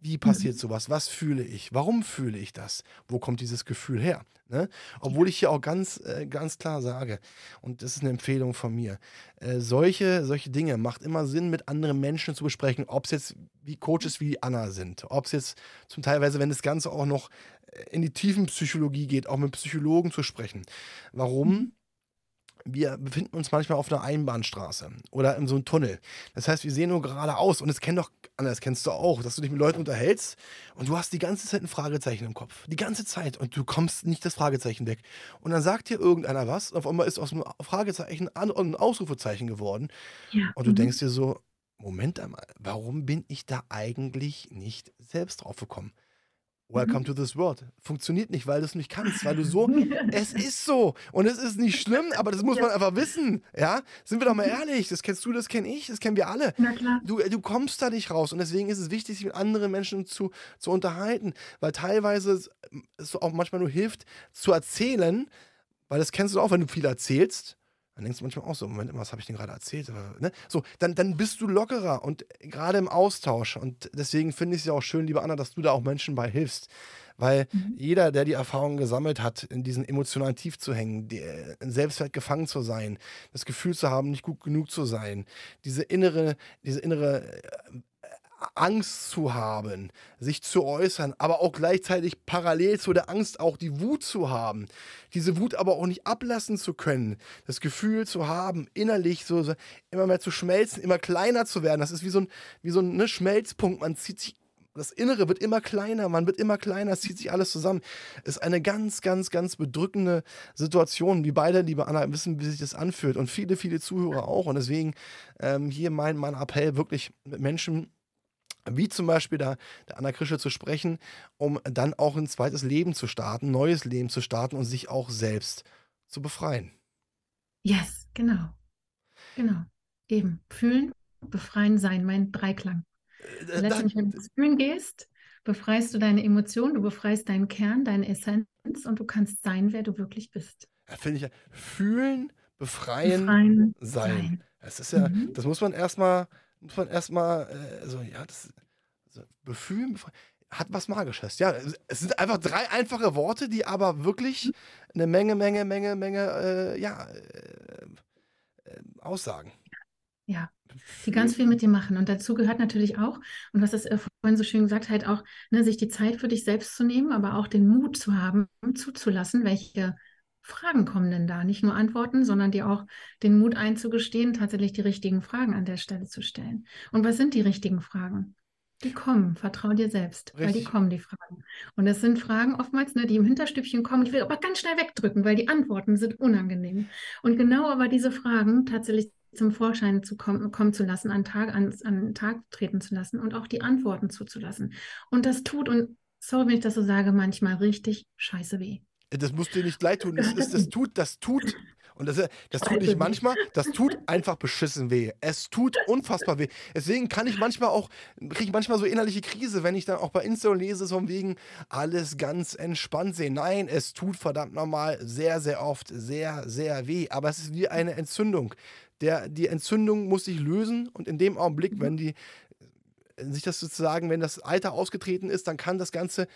Wie passiert sowas? Was fühle ich? Warum fühle ich das? Wo kommt dieses Gefühl her? Ne? Obwohl ich hier auch ganz, äh, ganz klar sage, und das ist eine Empfehlung von mir, äh, solche, solche Dinge macht immer Sinn, mit anderen Menschen zu besprechen, ob es jetzt wie Coaches wie Anna sind, ob es jetzt zum Teilweise, wenn das Ganze auch noch äh, in die Tiefenpsychologie geht, auch mit Psychologen zu sprechen. Warum? Wir befinden uns manchmal auf einer Einbahnstraße oder in so einem Tunnel. Das heißt, wir sehen nur geradeaus und es kennt doch, das kennst du auch, dass du dich mit Leuten unterhältst und du hast die ganze Zeit ein Fragezeichen im Kopf. Die ganze Zeit und du kommst nicht das Fragezeichen weg. Und dann sagt dir irgendeiner was und auf einmal ist aus dem Fragezeichen ein Ausrufezeichen geworden. Ja. Und du mhm. denkst dir so, Moment einmal, warum bin ich da eigentlich nicht selbst drauf gekommen? Welcome mhm. to this world. Funktioniert nicht, weil du es nicht kannst, weil du so, es ist so und es ist nicht schlimm, aber das muss ja. man einfach wissen, ja? Sind wir doch mal ehrlich, das kennst du, das kenne ich, das kennen wir alle. Na klar. Du, du kommst da nicht raus und deswegen ist es wichtig, sich mit anderen Menschen zu, zu unterhalten, weil teilweise es auch manchmal nur hilft, zu erzählen, weil das kennst du auch, wenn du viel erzählst, dann denkst du manchmal auch so, Moment, was habe ich denn gerade erzählt? Ne? So, dann, dann bist du lockerer und gerade im Austausch. Und deswegen finde ich es ja auch schön, liebe Anna, dass du da auch Menschen bei hilfst. Weil mhm. jeder, der die Erfahrung gesammelt hat, in diesen emotionalen Tief zu hängen, die, in Selbstwert gefangen zu sein, das Gefühl zu haben, nicht gut genug zu sein, diese innere, diese innere Angst zu haben, sich zu äußern, aber auch gleichzeitig parallel zu der Angst auch die Wut zu haben. Diese Wut aber auch nicht ablassen zu können. Das Gefühl zu haben, innerlich so, so immer mehr zu schmelzen, immer kleiner zu werden. Das ist wie so ein, wie so ein ne, Schmelzpunkt. Man zieht sich das Innere wird immer kleiner, man wird immer kleiner, es zieht sich alles zusammen. Ist eine ganz, ganz, ganz bedrückende Situation. Wie beide, liebe Anna, wissen, wie sich das anfühlt und viele, viele Zuhörer auch. Und deswegen ähm, hier mein, mein Appell, wirklich mit Menschen wie zum Beispiel da, der Anna Krische zu sprechen, um dann auch ein zweites Leben zu starten, ein neues Leben zu starten und sich auch selbst zu befreien. Yes, genau. Genau. Eben. Fühlen, befreien, sein, mein Dreiklang. Äh, Letztendlich, wenn du ins Fühlen gehst, befreist du deine Emotionen, du befreist deinen Kern, deine Essenz und du kannst sein, wer du wirklich bist. Ja, Finde ich ja. Fühlen, befreien, befreien sein. sein. Das ist ja, mhm. das muss man erstmal muss man erstmal, äh, so, ja, das also, Gefühl hat was Magisches. Ja, es sind einfach drei einfache Worte, die aber wirklich eine Menge, Menge, Menge, Menge, äh, ja, äh, äh, aussagen. Ja, die ganz viel mit dir machen. Und dazu gehört natürlich auch, und was es äh, vorhin so schön gesagt, halt auch, ne, sich die Zeit für dich selbst zu nehmen, aber auch den Mut zu haben, zuzulassen, welche Fragen kommen denn da? Nicht nur Antworten, sondern dir auch den Mut einzugestehen, tatsächlich die richtigen Fragen an der Stelle zu stellen. Und was sind die richtigen Fragen? Die kommen, vertrau dir selbst, Richtig. weil die kommen, die Fragen. Und es sind Fragen oftmals, ne, die im Hinterstübchen kommen. Ich will aber ganz schnell wegdrücken, weil die Antworten sind unangenehm. Und genau aber diese Fragen tatsächlich zum Vorschein zu kommen, kommen zu lassen, an, Tag, an, an den Tag treten zu lassen und auch die Antworten zuzulassen. Und das tut, und sorry, wenn ich das so sage, manchmal richtig scheiße weh. Das musst dir nicht leid tun. Das, das, das tut, das tut. Und das, das tut nicht manchmal, das tut einfach beschissen weh. Es tut unfassbar weh. Deswegen kann ich manchmal auch, kriege ich manchmal so innerliche Krise, wenn ich dann auch bei Insta lese, so wegen alles ganz entspannt sehen. Nein, es tut verdammt normal sehr, sehr oft sehr, sehr weh. Aber es ist wie eine Entzündung. Der, die Entzündung muss sich lösen und in dem Augenblick, wenn die, sich das sozusagen, wenn das Alter ausgetreten ist, dann kann das Ganze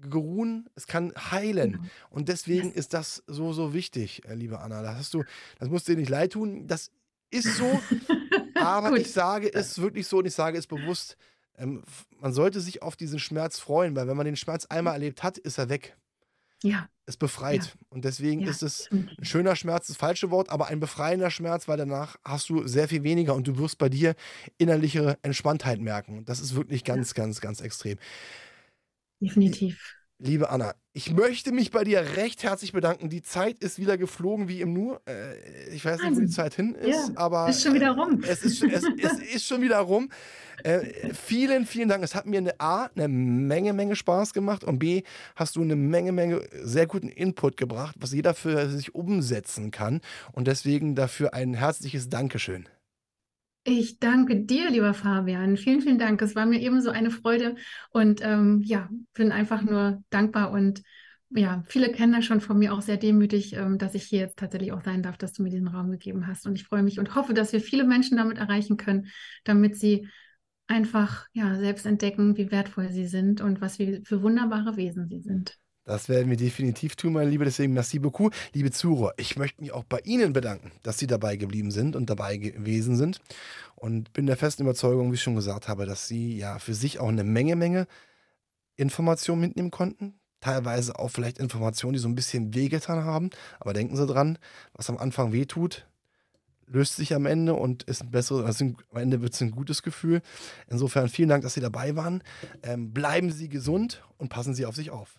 geruhen, es kann heilen. Genau. Und deswegen ist das so, so wichtig, äh, liebe Anna. Das hast du, das musst dir nicht leid tun. Das ist so, aber ich sage es wirklich so und ich sage es bewusst. Ähm, man sollte sich auf diesen Schmerz freuen, weil wenn man den Schmerz einmal erlebt hat, ist er weg. Ja. Es befreit. Ja. Und deswegen ja. ist es ein schöner Schmerz, das falsche Wort, aber ein befreiender Schmerz, weil danach hast du sehr viel weniger und du wirst bei dir innerliche Entspanntheit merken. Und das ist wirklich ganz, ja. ganz, ganz extrem. Definitiv. Liebe Anna, Ich möchte mich bei dir recht herzlich bedanken. Die Zeit ist wieder geflogen wie im Nu. Äh, ich weiß nicht, wo die Zeit hin ist, Ja, aber ist schon wieder rum. äh, Es ist, es, es ist schon wieder rum. Äh, vielen, vielen Dank. Es hat mir eine A, eine Menge, Menge Spaß gemacht und B, hast du eine Menge, Menge sehr guten Input gebracht, was jeder für sich umsetzen kann. Und deswegen dafür ein herzliches Dankeschön. Ich danke dir, lieber Fabian. Vielen, vielen Dank. Es war mir ebenso eine Freude und ähm, ja, bin einfach nur dankbar und ja, viele kennen das schon von mir auch sehr demütig, ähm, dass ich hier jetzt tatsächlich auch sein darf, dass du mir diesen Raum gegeben hast. Und ich freue mich und hoffe, dass wir viele Menschen damit erreichen können, damit sie einfach ja selbst entdecken, wie wertvoll sie sind und was wir für wunderbare Wesen sie sind. Das werden wir definitiv tun, meine Liebe. Deswegen merci beaucoup. Liebe Zuhörer, ich möchte mich auch bei Ihnen bedanken, dass Sie dabei geblieben sind und dabei gewesen sind. Und bin der festen Überzeugung, wie ich schon gesagt habe, dass Sie ja für sich auch eine Menge, Menge Informationen mitnehmen konnten. Teilweise auch vielleicht Informationen, die so ein bisschen wehgetan haben. Aber denken Sie dran, was am Anfang wehtut, löst sich am Ende und ist ein besseres, also am Ende wird es ein gutes Gefühl. Insofern vielen Dank, dass Sie dabei waren. Ähm, bleiben Sie gesund und passen Sie auf sich auf.